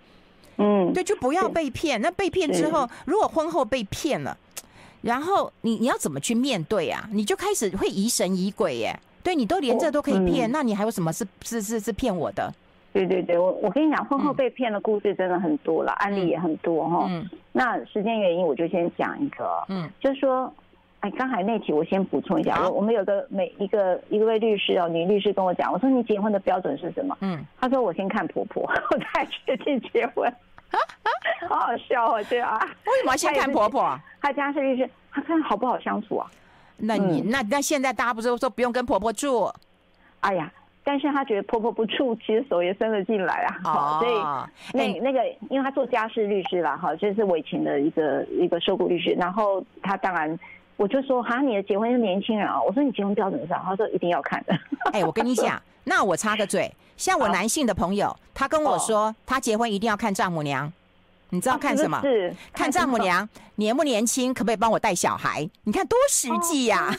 嗯，对，就不要被骗。那被骗之后，如果婚后被骗了，然后你你要怎么去面对啊？你就开始会疑神疑鬼耶。对，你都连这都可以骗，那你还有什么是是是是骗我的？对对对，我我跟你讲，婚后被骗的故事真的很多了，嗯、案例也很多哈。嗯。那时间原因，我就先讲一个。嗯。就是说，哎，刚才那题我先补充一下。好。我们有个每一个一位律师哦，女律师跟我讲，我说你结婚的标准是什么？嗯。她说我先看婆婆，我再决定结婚。哈哈，好好笑哦，这啊。为什么要先看婆婆？她家是律师，她看好不好相处啊？那你、嗯、那那现在大家不是说不用跟婆婆住？哎呀。但是他觉得婆婆不处，其实手也伸了进来啊，好，所以那那个，因为他做家事律师啦，哈，这是我以前的一个一个受雇律师，然后他当然我就说哈，你的结婚是年轻人啊，我说你结婚标准上，他说一定要看的。哎、欸，我跟你讲，那我插个嘴，像我男性的朋友，他跟我说，他结婚一定要看丈母娘。你知道看什么？是看丈母娘年不年轻，可不可以帮我带小孩？你看多实际呀！哎，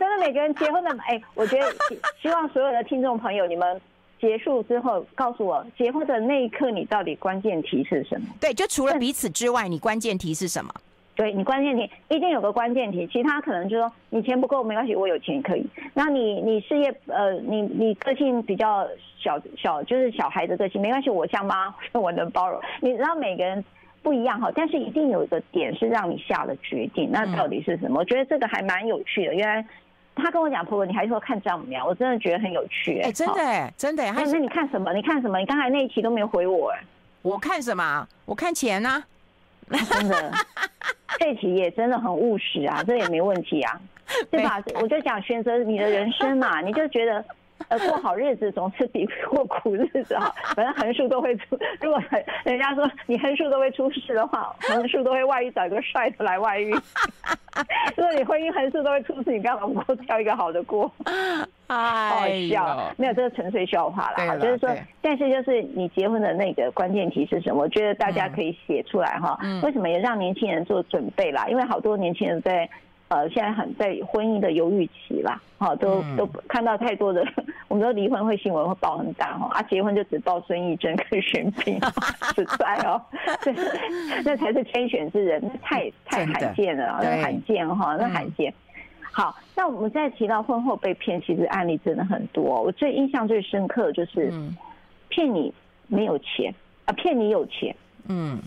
真的，每个人结婚的哎，我觉得希望所有的听众朋友，你们结束之后告诉我，结婚的那一刻你到底关键题是什么？对，就除了彼此之外，你关键题是什么？对，你关键题一定有个关键题，其他可能就是说你钱不够没关系，我有钱可以。那你你事业呃，你你个性比较小小，就是小孩的个性没关系，我像妈，我能包容。你知道每个人不一样哈，但是一定有一个点是让你下了决定，那到底是什么？嗯、我觉得这个还蛮有趣的。原来他跟我讲婆婆，你还说看丈母娘，我真的觉得很有趣哎、欸，真的哎，真的。那那你看什么？你看什么？你刚才那一期都没有回我哎。我看什么？我看钱啊。真的，这题也真的很务实啊，这也没问题啊，对吧？我就讲选择你的人生嘛，你就觉得。呃，过好日子总是比过苦日子好。反正横竖都会出，如果人家说你横竖都会出事的话，横竖都会外遇，找一个帅的来外遇。如果你婚姻横竖都会出事，你干嘛不过挑一个好的过？好笑，没有这个纯粹笑话啦。就是说，但是就是你结婚的那个关键题是什么？我觉得大家可以写出来哈。为什么也让年轻人做准备啦？因为好多年轻人在。呃，现在很在婚姻的犹豫期啦，哈，都都看到太多的，我们说离婚会新闻会报很大哈，啊，结婚就只报孙艺珍跟玄彬，实在哦，对，那才是天选之人，那太太罕见了，那罕见哈，那罕见。好，那我们再提到婚后被骗，其实案例真的很多。我最印象最深刻的就是骗你没有钱啊，骗你有钱，嗯。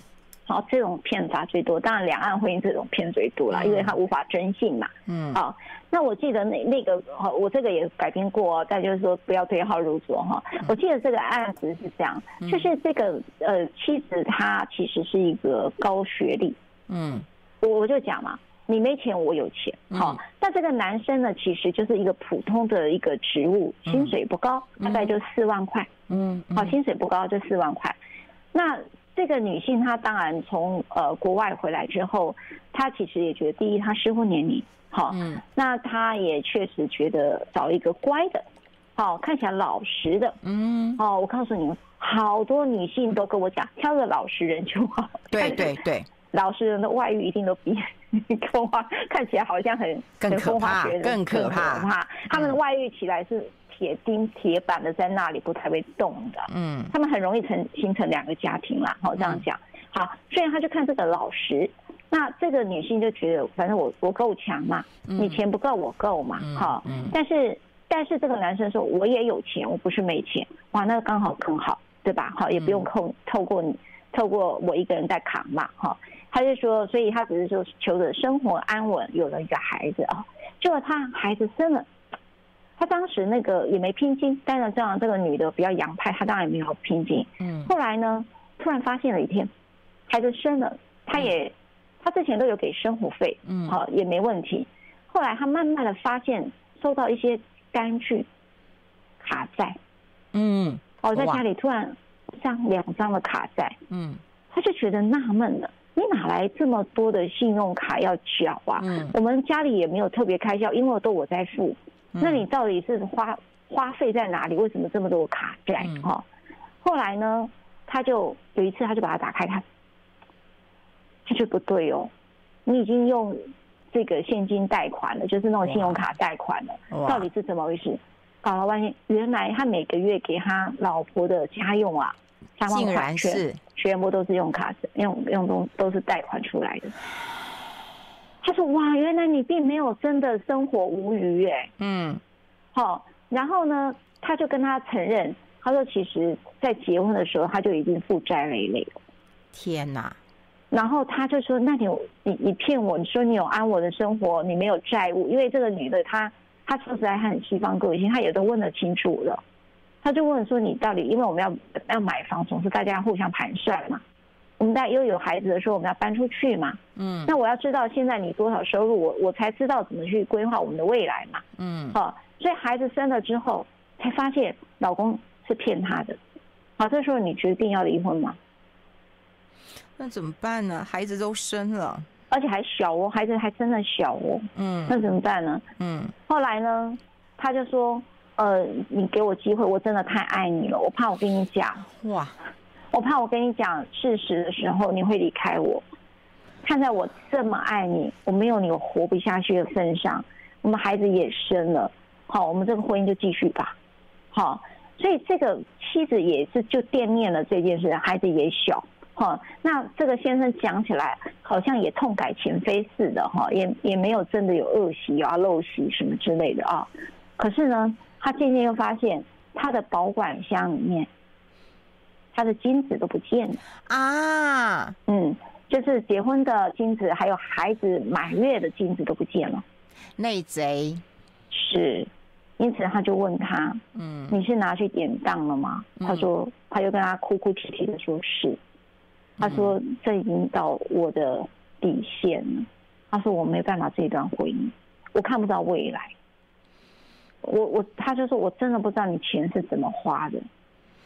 好，这种骗法最多，当然两岸婚姻这种骗最多了，因为他无法征信嘛。嗯。好，那我记得那那个，我这个也改编过，但就是说不要对号入座哈。我记得这个案子是这样，就是这个呃妻子她其实是一个高学历。嗯。我我就讲嘛，你没钱我有钱。好，那这个男生呢，其实就是一个普通的一个职务，薪水不高，大概就四万块。嗯。好，薪水不高就四万块，那。这个女性她当然从呃国外回来之后，她其实也觉得，第一她适婚年龄，好，嗯，那她也确实觉得找一个乖的，好，看起来老实的，嗯，哦，我告诉你们，好多女性都跟我讲，挑个老实人就好。对对对，老实人的外遇一定都比风花看起来好像很更可怕，更可怕，可怕，他们的外遇起来是。铁钉铁板的在那里不太会动的，嗯，他们很容易成形成两个家庭啦，好这样讲，好，所以他就看这个老实，那这个女性就觉得反正我我够强嘛，你钱不够我够嘛，好，但是但是这个男生说我也有钱，我不是没钱，哇，那刚好更好，对吧？好，也不用透透过你透过我一个人在扛嘛，哈，他就说，所以他只是说求着生活安稳，有了一个孩子啊，结果他孩子生了。他当时那个也没聘金，但是这样这个女的比较洋派，她当然也没有聘金。嗯，后来呢，突然发现了一天，孩子生了，他也，他之前都有给生活费，嗯，好也没问题。后来他慢慢的发现收到一些单据卡债，嗯，哦，在家里突然上两张的卡债，嗯，他就觉得纳闷了，你哪来这么多的信用卡要缴啊？嗯，我们家里也没有特别开销，因为都我在付。那你到底是花花费在哪里？为什么这么多卡债？哈，后来呢，他就有一次，他就把它打开看，他就不对哦，你已经用这个现金贷款了，就是那种信用卡贷款了，到底是怎么回事？搞了半天，原来他每个月给他老婆的家用啊，三万块全全部都是用卡用用东都是贷款出来的。他说：“哇，原来你并没有真的生活无余哎。”嗯，好，然后呢，他就跟他承认，他说：“其实，在结婚的时候，他就已经负债累累了。”天哪！然后他就说：“那你你你骗我，你说你有安稳的生活，你没有债务，因为这个女的她她说实在她很西方个性，她也都问得清楚了。他就问说：你到底？因为我们要要买房，总是大家互相盘算嘛。”我们在又有孩子的时候，我们要搬出去嘛？嗯，那我要知道现在你多少收入，我我才知道怎么去规划我们的未来嘛。嗯，好，所以孩子生了之后，才发现老公是骗她的。好，这时候你决定要离婚吗？那怎么办呢？孩子都生了，而且还小哦，孩子还真的小哦。嗯，那怎么办呢？嗯，后来呢，他就说，呃，你给我机会，我真的太爱你了，我怕我跟你讲，哇，我怕我跟你讲事实的时候你会离开我。看在我这么爱你，我没有你我活不下去的份上，我们孩子也生了，好，我们这个婚姻就继续吧，好，所以这个妻子也是就惦念了这件事，孩子也小，哈，那这个先生讲起来好像也痛改前非似的，哈，也也没有真的有恶习啊、陋习什么之类的啊，可是呢，他渐渐又发现他的保管箱里面，他的金子都不见了。啊，嗯。就是结婚的金子，还有孩子满月的金子都不见了，内贼。是，因此他就问他，嗯，你是拿去典当了吗？嗯、他说，他就跟他哭哭啼啼的说是，他说这已经到我的底线了，他说我没办法这段婚姻，我看不到未来，我我他就说我真的不知道你钱是怎么花的，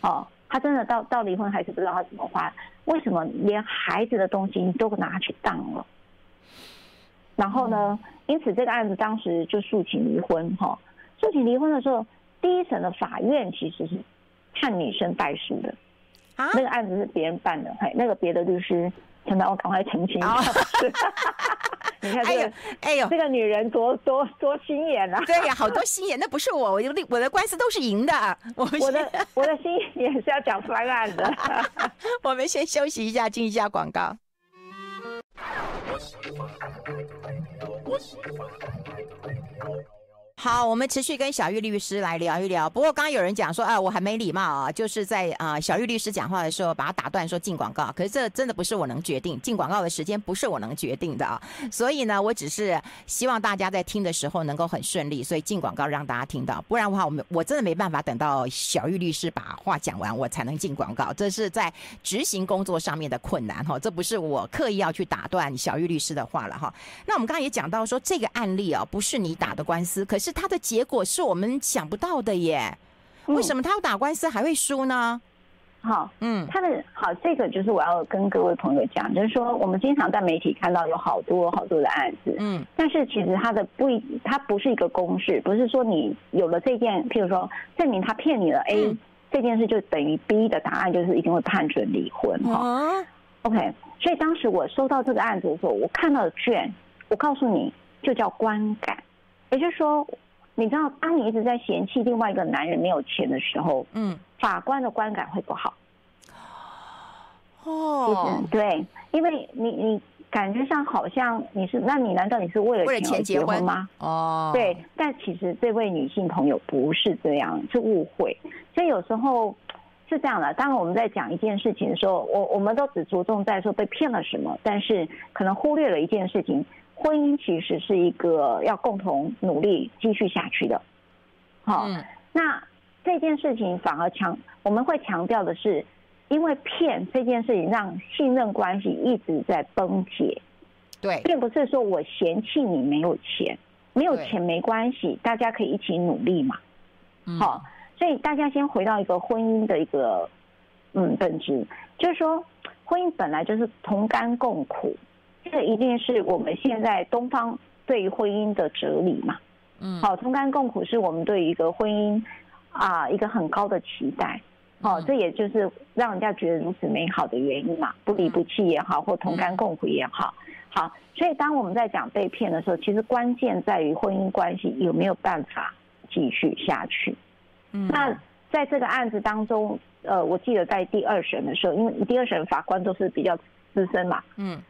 哦。他真的到到离婚还是不知道他怎么花？为什么连孩子的东西你都拿去当了？然后呢？因此这个案子当时就诉请离婚哈。诉请离婚的时候，第一审的法院其实是判女生败诉的。啊？那个案子是别人办的，嘿，那个别的律师。现在我赶快澄清一下。Oh. 你看这个，哎呦，这个女人多多多心眼啊！对呀，好多心眼，那不是我，我的我的官司都是赢的。我我的我的心眼是要讲翻案的。我们先休息一下，进一下广告。好，我们持续跟小玉律师来聊一聊。不过刚刚有人讲说，啊，我还没礼貌啊，就是在啊小玉律师讲话的时候把他打断，说进广告。可是这真的不是我能决定，进广告的时间不是我能决定的啊。所以呢，我只是希望大家在听的时候能够很顺利，所以进广告让大家听到。不然的话，我们我真的没办法等到小玉律师把话讲完，我才能进广告。这是在执行工作上面的困难哈，这不是我刻意要去打断小玉律师的话了哈。那我们刚刚也讲到说，这个案例啊，不是你打的官司，可是。是他的结果是我们想不到的耶，为什么他要打官司还会输呢？好，嗯，他的好，这个就是我要跟各位朋友讲，就是说我们经常在媒体看到有好多好多的案子，嗯，但是其实他的不一，他不是一个公式，不是说你有了这件，譬如说证明他骗你了 A、嗯、这件事就等于 B 的答案就是一定会判准离婚哈。嗯、OK，所以当时我收到这个案子的时候，我看到的卷，我告诉你就叫观感。也就是说，你知道，当你一直在嫌弃另外一个男人没有钱的时候，嗯，法官的观感会不好。哦，对，因为你你感觉上好像你是，那你难道你是为了钱结婚吗？哦，对，但其实这位女性朋友不是这样，是误会。所以有时候是这样的，当我们在讲一件事情的时候，我我们都只着重在说被骗了什么，但是可能忽略了一件事情。婚姻其实是一个要共同努力继续下去的，好，嗯、那这件事情反而强，我们会强调的是，因为骗这件事情让信任关系一直在崩解，对，并不是说我嫌弃你没有钱，没有钱没关系，大家可以一起努力嘛，好，嗯、所以大家先回到一个婚姻的一个嗯本质，就是说婚姻本来就是同甘共苦。这一定是我们现在东方对于婚姻的哲理嘛？嗯，好，同甘共苦是我们对于一个婚姻啊一个很高的期待。好，这也就是让人家觉得如此美好的原因嘛。不离不弃也好，或同甘共苦也好，好。所以当我们在讲被骗的时候，其实关键在于婚姻关系有没有办法继续下去。嗯，那在这个案子当中，呃，我记得在第二审的时候，因为第二审法官都是比较资深嘛，嗯。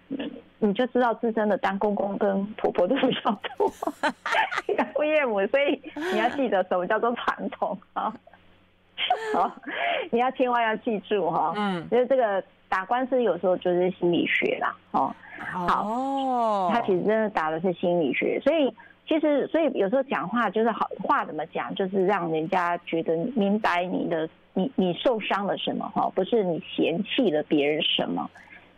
你就知道自身的当公公跟婆婆都比较多，父岳母，所以你要记得什么叫做传统啊？好，你要千万要记住哈。嗯，因为这个打官司有时候就是心理学啦。哦，好，他其实真的打的是心理学，所以其实所以有时候讲话就是好话怎么讲，就是让人家觉得明白你的你你受伤了什么哈，不是你嫌弃了别人什么。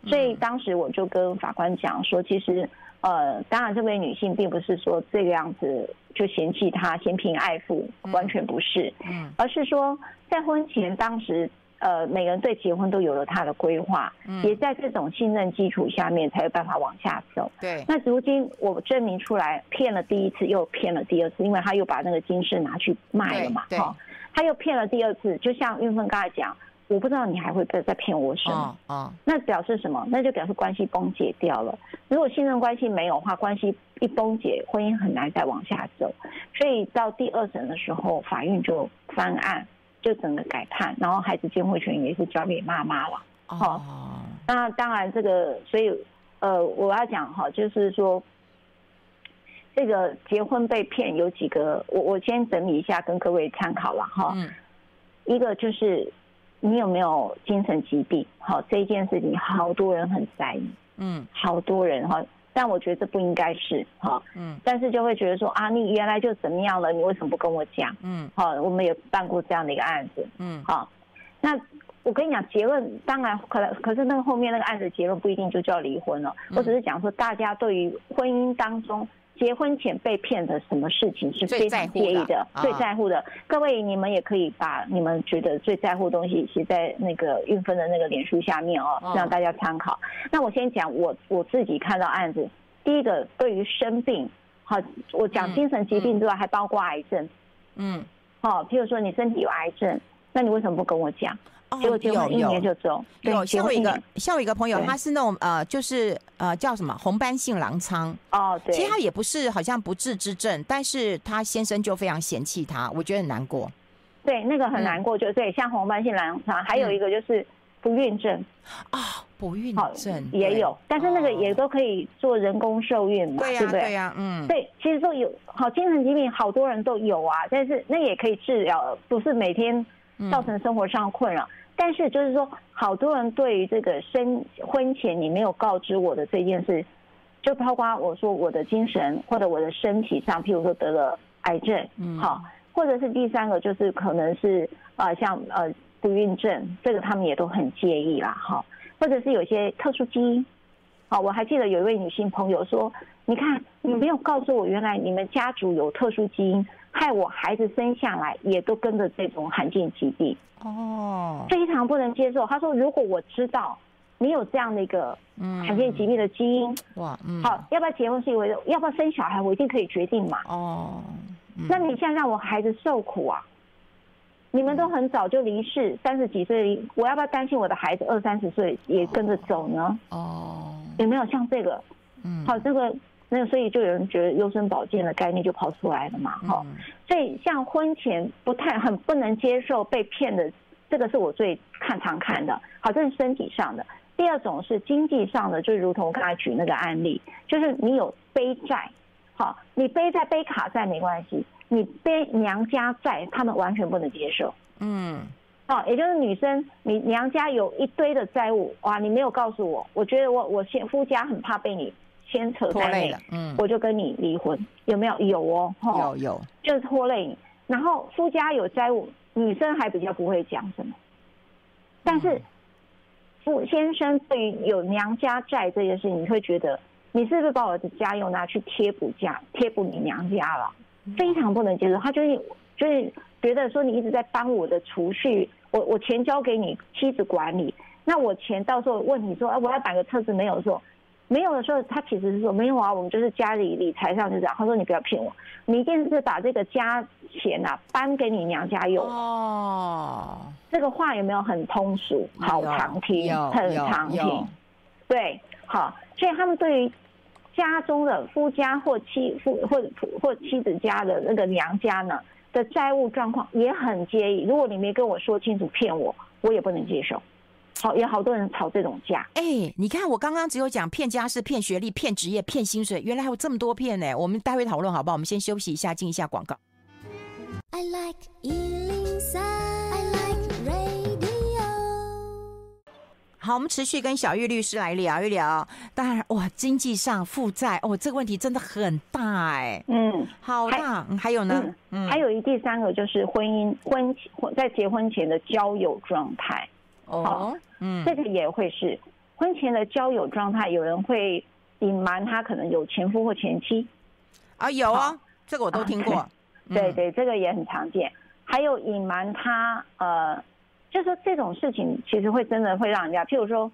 所以当时我就跟法官讲说，其实，呃，当然这位女性并不是说这个样子就嫌弃他嫌贫爱富，完全不是，嗯，而是说在婚前当时呃，每个人对结婚都有了他的规划，嗯，也在这种信任基础下面才有办法往下走。对，那如今我证明出来骗了第一次，又骗了第二次，因为他又把那个金饰拿去卖了嘛，哈，他又骗了第二次，就像运芬刚才讲，我不知道你还会再再骗我什么，啊、哦哦，那表示什么？那就表示关系崩解掉了。如果信任关系没有的话，关系一崩解，婚姻很难再往下走。所以到第二审的时候，法院就翻案。就整个改判，然后孩子监护权也是交给妈妈了。哦、oh. 那当然这个，所以呃，我要讲哈，就是说这个结婚被骗有几个，我我先整理一下，跟各位参考了哈。嗯。一个就是你有没有精神疾病？好，这件事情好多人很在意。嗯。好多人哈。但我觉得这不应该是哈，嗯，但是就会觉得说啊，你原来就怎么样了，你为什么不跟我讲？嗯，好，我们也办过这样的一个案子，嗯，好，那我跟你讲结论，当然可能，可是那个后面那个案子结论不一定就叫离婚了，我只是讲说大家对于婚姻当中。结婚前被骗的什么事情是非常介意的，最在乎的。哦、各位，你们也可以把你们觉得最在乎的东西写在那个运分的那个脸书下面哦，让大家参考。那我先讲我我自己看到案子，第一个对于生病，好，我讲精神疾病之外，还包括癌症，嗯，好，譬如说你身体有癌症，那你为什么不跟我讲？结果结婚一年就走，有像我一个像我一个朋友，他是那种呃，就是呃叫什么红斑性狼疮。哦，对，其实他也不是好像不治之症，但是他先生就非常嫌弃他，我觉得很难过。对，那个很难过，就对，像红斑性狼疮，还有一个就是不孕症。啊，不孕症也有，但是那个也都可以做人工受孕嘛，对不对？对呀，嗯，对，其实都有，好，精神疾病好多人都有啊，但是那也可以治疗，不是每天造成生活上困扰。但是就是说，好多人对于这个生婚前你没有告知我的这件事，就包括我说我的精神或者我的身体上，譬如说得了癌症，嗯，好，或者是第三个就是可能是啊像呃不孕症，这个他们也都很介意啦，哈，或者是有些特殊基因，好，我还记得有一位女性朋友说，你看你没有告诉我，原来你们家族有特殊基因。害我孩子生下来也都跟着这种罕见疾病哦，非常不能接受。他说：“如果我知道你有这样的一个罕见疾病的基因，哇，好，要不要结婚是因为要不要生小孩，我一定可以决定嘛。哦，那你现在让我孩子受苦啊？你们都很早就离世，三十几岁，我要不要担心我的孩子二三十岁也跟着走呢？哦，有没有像这个？嗯，好，这个。”那所以就有人觉得优生保健的概念就跑出来了嘛，哈，所以像婚前不太很不能接受被骗的，这个是我最看常看的。好，这是身体上的。第二种是经济上的，就如同我刚才举那个案例，就是你有背债，好，你背债背卡债没关系，你背娘家债，他们完全不能接受。嗯，哦，也就是女生，你娘家有一堆的债务，哇，你没有告诉我，我觉得我我先夫家很怕被你。牵扯在内了，嗯，我就跟你离婚，有没有？有哦，有有，就是拖累你。然后夫家有债务，女生还比较不会讲什么，但是夫先生对于有娘家债这件事情，你会觉得你是不是把我的家用拿去贴补家，贴补你娘家了？非常不能接受。他就是就是觉得说你一直在帮我的储蓄，我我钱交给你妻子管理，那我钱到时候问你说，哎，我要买个车子，没有说。没有的时候，他其实是说没有啊，我们就是家里理财上就这样。他说你不要骗我，你一定是把这个家钱啊搬给你娘家用。哦，这个话有没有很通俗？好常听，很常听。对，好，所以他们对于家中的夫家或妻夫或或妻子家的那个娘家呢的债务状况也很介意。如果你没跟我说清楚，骗我，我也不能接受。好，有好多人吵这种架。哎、欸，你看我刚刚只有讲骗家世、骗学历、骗职业、骗薪水，原来还有这么多骗呢。我们待会讨论好不好？我们先休息一下，进一下广告。I like 103, I like radio。好，我们持续跟小玉律师来聊一聊。当然，哇，经济上负债哦，这个问题真的很大哎。嗯，好大。还，还有呢？嗯，还有一第三个就是婚姻婚前在结婚前的交友状态。哦。嗯，这个也会是婚前的交友状态，有人会隐瞒他可能有前夫或前妻啊，有啊，这个我都听过。对对，这个也很常见。还有隐瞒他呃就是说这种事情其实会真的会让人家，譬如说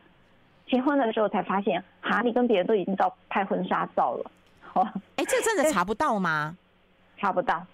结婚的时候才发现，哈，你跟别人都已经到拍婚纱照了，哦，哎，这真的查不到吗？查不到，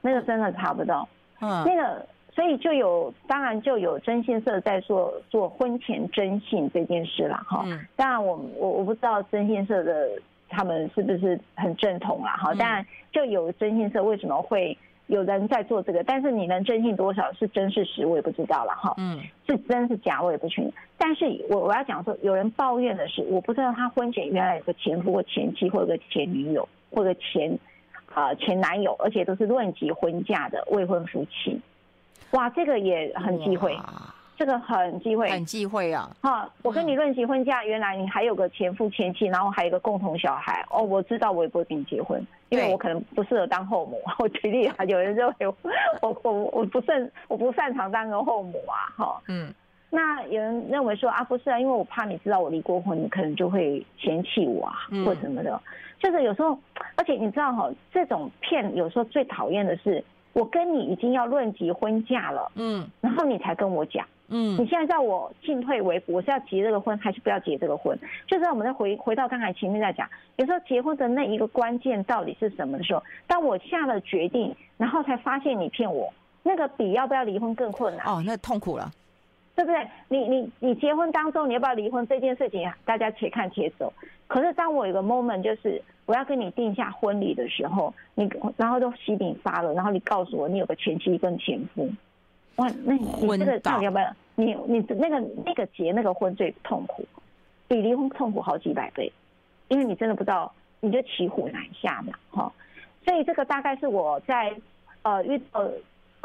那个真的查不到，嗯，那个所以就有，当然就有征信社在做做婚前征信这件事了，哈，嗯，当然我我我不知道征信社的他们是不是很正统了，哈，当然就有征信社为什么会。有人在做这个，但是你能征信多少是真是实，我也不知道了哈。嗯，是真是假，我也不清楚。但是我我要讲说，有人抱怨的是，我不知道他婚前原来有个前夫或前妻，或者个前女友，或者前啊、呃、前男友，而且都是论及婚嫁的未婚夫妻。哇，这个也很忌讳。这个很忌讳，很忌讳啊！哈，我跟你论及婚嫁，原来你还有个前夫前妻，然后还有个共同小孩。哦，我知道，我也不会跟你结婚，因为我可能不适合当后母。我举例啊，有人认为我 我我不擅我不擅长当个后母啊，哈。嗯。那有人认为说啊，不是啊，因为我怕你知道我离过婚，你可能就会嫌弃我啊，或什么的。就是有时候，而且你知道哈，这种骗有时候最讨厌的是，我跟你已经要论及婚嫁了，嗯，然后你才跟我讲。嗯，你现在叫我进退维谷，我是要结这个婚还是不要结这个婚？就是我们再回回到刚才前面在讲，有时候结婚的那一个关键到底是什么的时候，当我下了决定，然后才发现你骗我，那个比要不要离婚更困难。哦，那痛苦了，对不对？你你你结婚当中你要不要离婚这件事情，大家且看且走。可是当我有个 moment，就是我要跟你定下婚礼的时候，你然后都喜饼发了，然后你告诉我你有个前妻跟前夫。哇，那你你这个到底要不要？你你那个那个结那个婚最痛苦，比离婚痛苦好几百倍，因为你真的不知道，你就骑虎难下嘛，哈。所以这个大概是我在呃遇到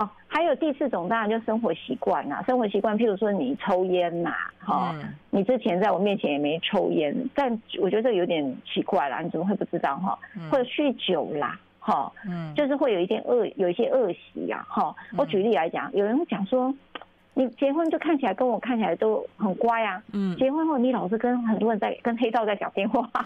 哦，还有第四种当然就生活习惯啦，生活习惯，譬如说你抽烟呐，哈，你之前在我面前也没抽烟，但我觉得这有点奇怪啦，你怎么会不知道哈？或者酗酒啦。哈，嗯，就是会有一点恶，有一些恶习呀，哈。我举例来讲，有人会讲说，你结婚就看起来跟我看起来都很乖啊，嗯，结婚后你老是跟很多人在跟黑道在讲电话，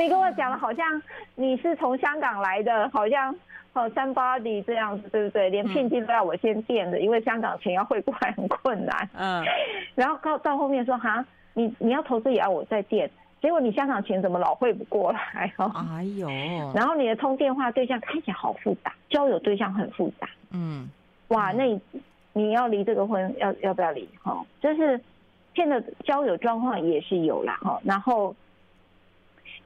你跟我讲的好像你是从香港来的，好像哦 somebody 这样子，对不对？连聘金都要我先垫的，因为香港钱要汇过来很困难，嗯，然后到到后面说哈，你你要投资也要我再垫。结果你香港钱怎么老汇不过来哦？哎呦！然后你的通电话对象看起来好复杂，交友对象很复杂。嗯，哇，那你，你要离这个婚要要不要离？哈，就是骗的交友状况也是有啦。哈。然后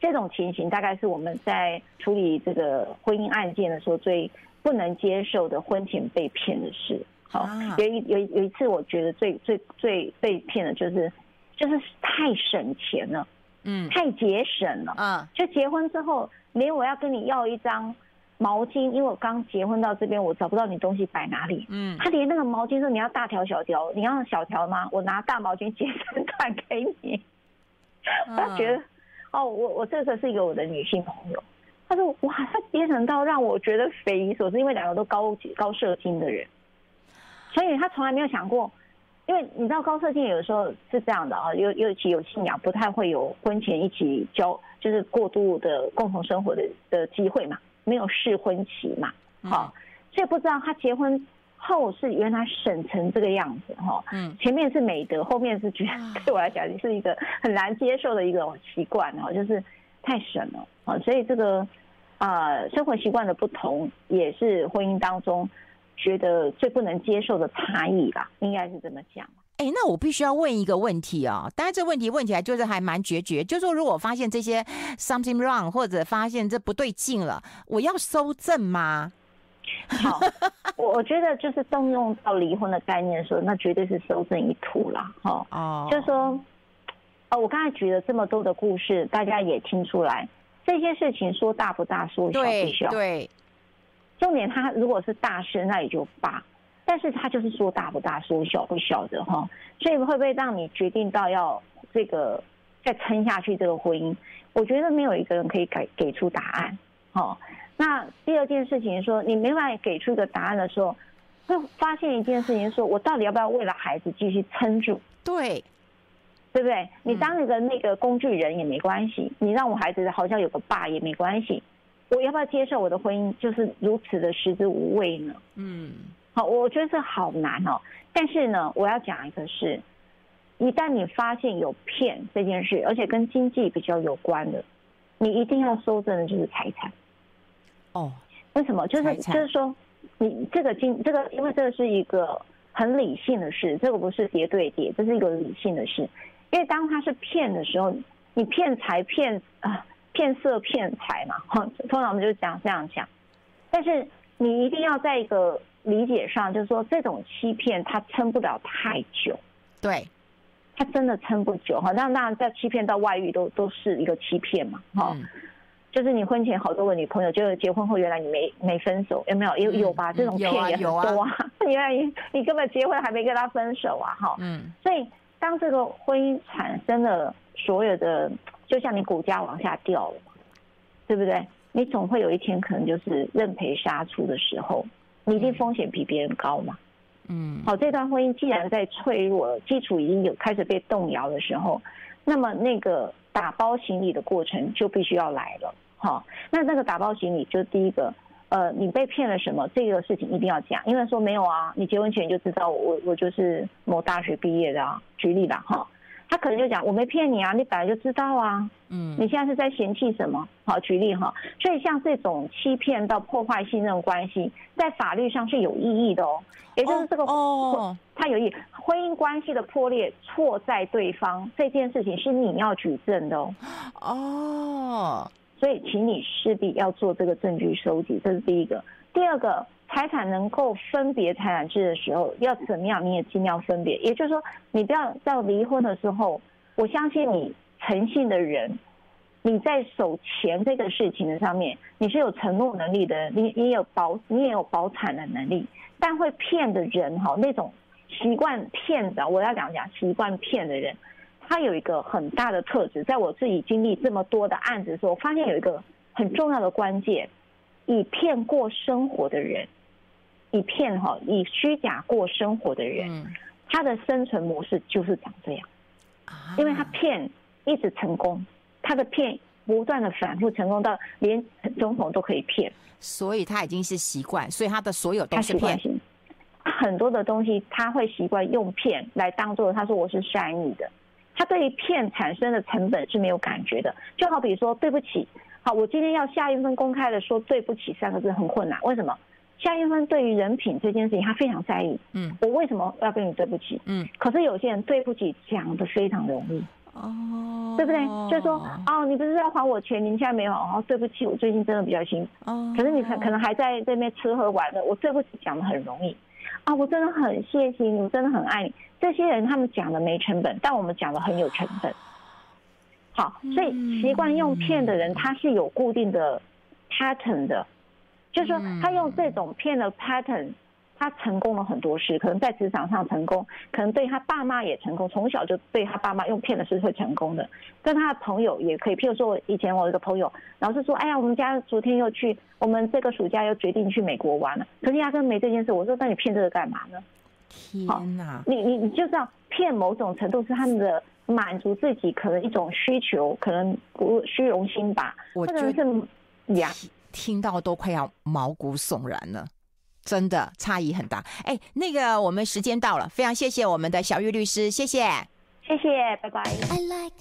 这种情形大概是我们在处理这个婚姻案件的时候最不能接受的婚前被骗的事。好，有一有有一次我觉得最最最被骗的就是就是太省钱了。嗯，太节省了。嗯，就结婚之后，连我要跟你要一张毛巾，因为我刚结婚到这边，我找不到你东西摆哪里。嗯，他连那个毛巾说你要大条小条，你要小条吗？我拿大毛巾截成段给你。他觉得，哦，我我这个是一个我的女性朋友，她说哇，她节省到让我觉得匪夷所思，因为两个都高高射精的人，所以她从来没有想过。因为你知道高射精有的时候是这样的啊，尤尤其有信仰，不太会有婚前一起交，就是过度的共同生活的的机会嘛，没有试婚期嘛，好，所以不知道他结婚后是原来省成这个样子哈，嗯，前面是美德，后面是觉得 对我来讲是一个很难接受的一个习惯哈，就是太省了啊，所以这个啊生活习惯的不同也是婚姻当中。觉得最不能接受的差异吧，应该是这么讲。哎、欸，那我必须要问一个问题啊、哦，当然这问题问起来就是还蛮决绝，就是说如果发现这些 something wrong 或者发现这不对劲了，我要搜证吗？好，我我觉得就是动用到离婚的概念的时候，那绝对是搜证一途了。哈，哦，就是说，呃，我刚才举了这么多的故事，大家也听出来，这些事情说大不大，说小不小，对。对重点，他如果是大事，那也就罢；但是他就是说大不大，说小不小的哈。所以会不会让你决定到要这个再撑下去这个婚姻？我觉得没有一个人可以给给出答案。好，那第二件事情是说，你没办法给出一个答案的时候，会发现一件事情：说我到底要不要为了孩子继续撑住？对，对不对？你当一个那个工具人也没关系，你让我孩子好像有个爸也没关系。我要不要接受我的婚姻就是如此的食之无味呢？嗯，好，我觉得这好难哦。但是呢，我要讲一个是，一旦你发现有骗这件事，而且跟经济比较有关的，你一定要收证的就是财产。哦，为什么？就是就是说，你这个经这个，因为这个是一个很理性的事，这个不是叠对叠，这是一个理性的事。因为当他是骗的时候，你骗财骗啊，骗色骗财嘛，哈，通常我们就讲这样讲。但是你一定要在一个理解上，就是说这种欺骗它撑不了太久，对，他真的撑不久哈。那那在欺骗到外遇都都是一个欺骗嘛，哈、嗯，就是你婚前好多个女朋友，就是结婚后原来你没没分手，有没有？有有吧？这种骗也很多啊。原来你你根本结婚还没跟他分手啊，哈，嗯。所以当这个婚姻产生了所有的，就像你股价往下掉了嘛，对不对？你总会有一天可能就是认赔杀出的时候，你一定风险比别人高嘛。嗯，好，这段婚姻既然在脆弱了，基础已经有开始被动摇的时候，那么那个打包行李的过程就必须要来了。好，那那个打包行李就第一个，呃，你被骗了什么？这个事情一定要讲，因为说没有啊，你结婚前就知道我我就是某大学毕业的啊，举例吧，哈。他可能就讲，我没骗你啊，你本来就知道啊，嗯，你现在是在嫌弃什么？好，举例哈，所以像这种欺骗到破坏信任关系，在法律上是有意义的哦，也就是这个哦，他有意义，婚姻关系的破裂错在对方，这件事情是你要举证的哦，哦，所以请你势必要做这个证据收集，这是第一个，第二个。财产能够分别财产制的时候，要怎么样？你也尽量分别。也就是说，你不要到离婚的时候，我相信你诚信的人，你在守钱这个事情的上面，你是有承诺能力的，你你有保你也有保产的能力。但会骗的人哈，那种习惯骗的，我要讲讲习惯骗的人，他有一个很大的特质。在我自己经历这么多的案子的时候，我发现有一个很重要的关键：以骗过生活的人。以骗哈，以虚假过生活的人，嗯，他的生存模式就是长这样，因为他骗一直成功，他的骗不断的反复成功到连总统都可以骗，所以他已经是习惯，所以他的所有都是骗。他很多的东西他会习惯用骗来当做他说我是善意的，他对于骗产生的成本是没有感觉的，就好比说对不起，好，我今天要下一份公开的说对不起三个字很困难，为什么？夏玉芬对于人品这件事情，他非常在意。嗯，我为什么要跟你对不起？嗯，可是有些人对不起讲的非常容易。哦，对不对？就是说，哦，你不是要还我钱，你现在没有。哦，对不起，我最近真的比较辛苦。哦，可是你可可能还在这边吃喝玩乐，我对不起讲的很容易。啊，我真的很谢谢你，我真的很爱你。这些人他们讲的没成本，但我们讲的很有成本。好，所以习惯用骗的人，他是有固定的 pattern 的。就是说，他用这种骗的 pattern，他成功了很多事，可能在职场上成功，可能对他爸妈也成功，从小就对他爸妈用骗的是会成功的，跟他的朋友也可以。譬如说，我以前我有一个朋友，老是说，哎呀，我们家昨天又去，我们这个暑假又决定去美国玩了，可是压根没这件事。我说，那你骗这个干嘛呢？天哪！你你你就这样骗，某种程度是他们的满足自己可能一种需求，可能不虚荣心吧，或者是呀。听到都快要毛骨悚然了，真的差异很大。哎，那个我们时间到了，非常谢谢我们的小玉律师，谢谢，谢谢，拜拜。I like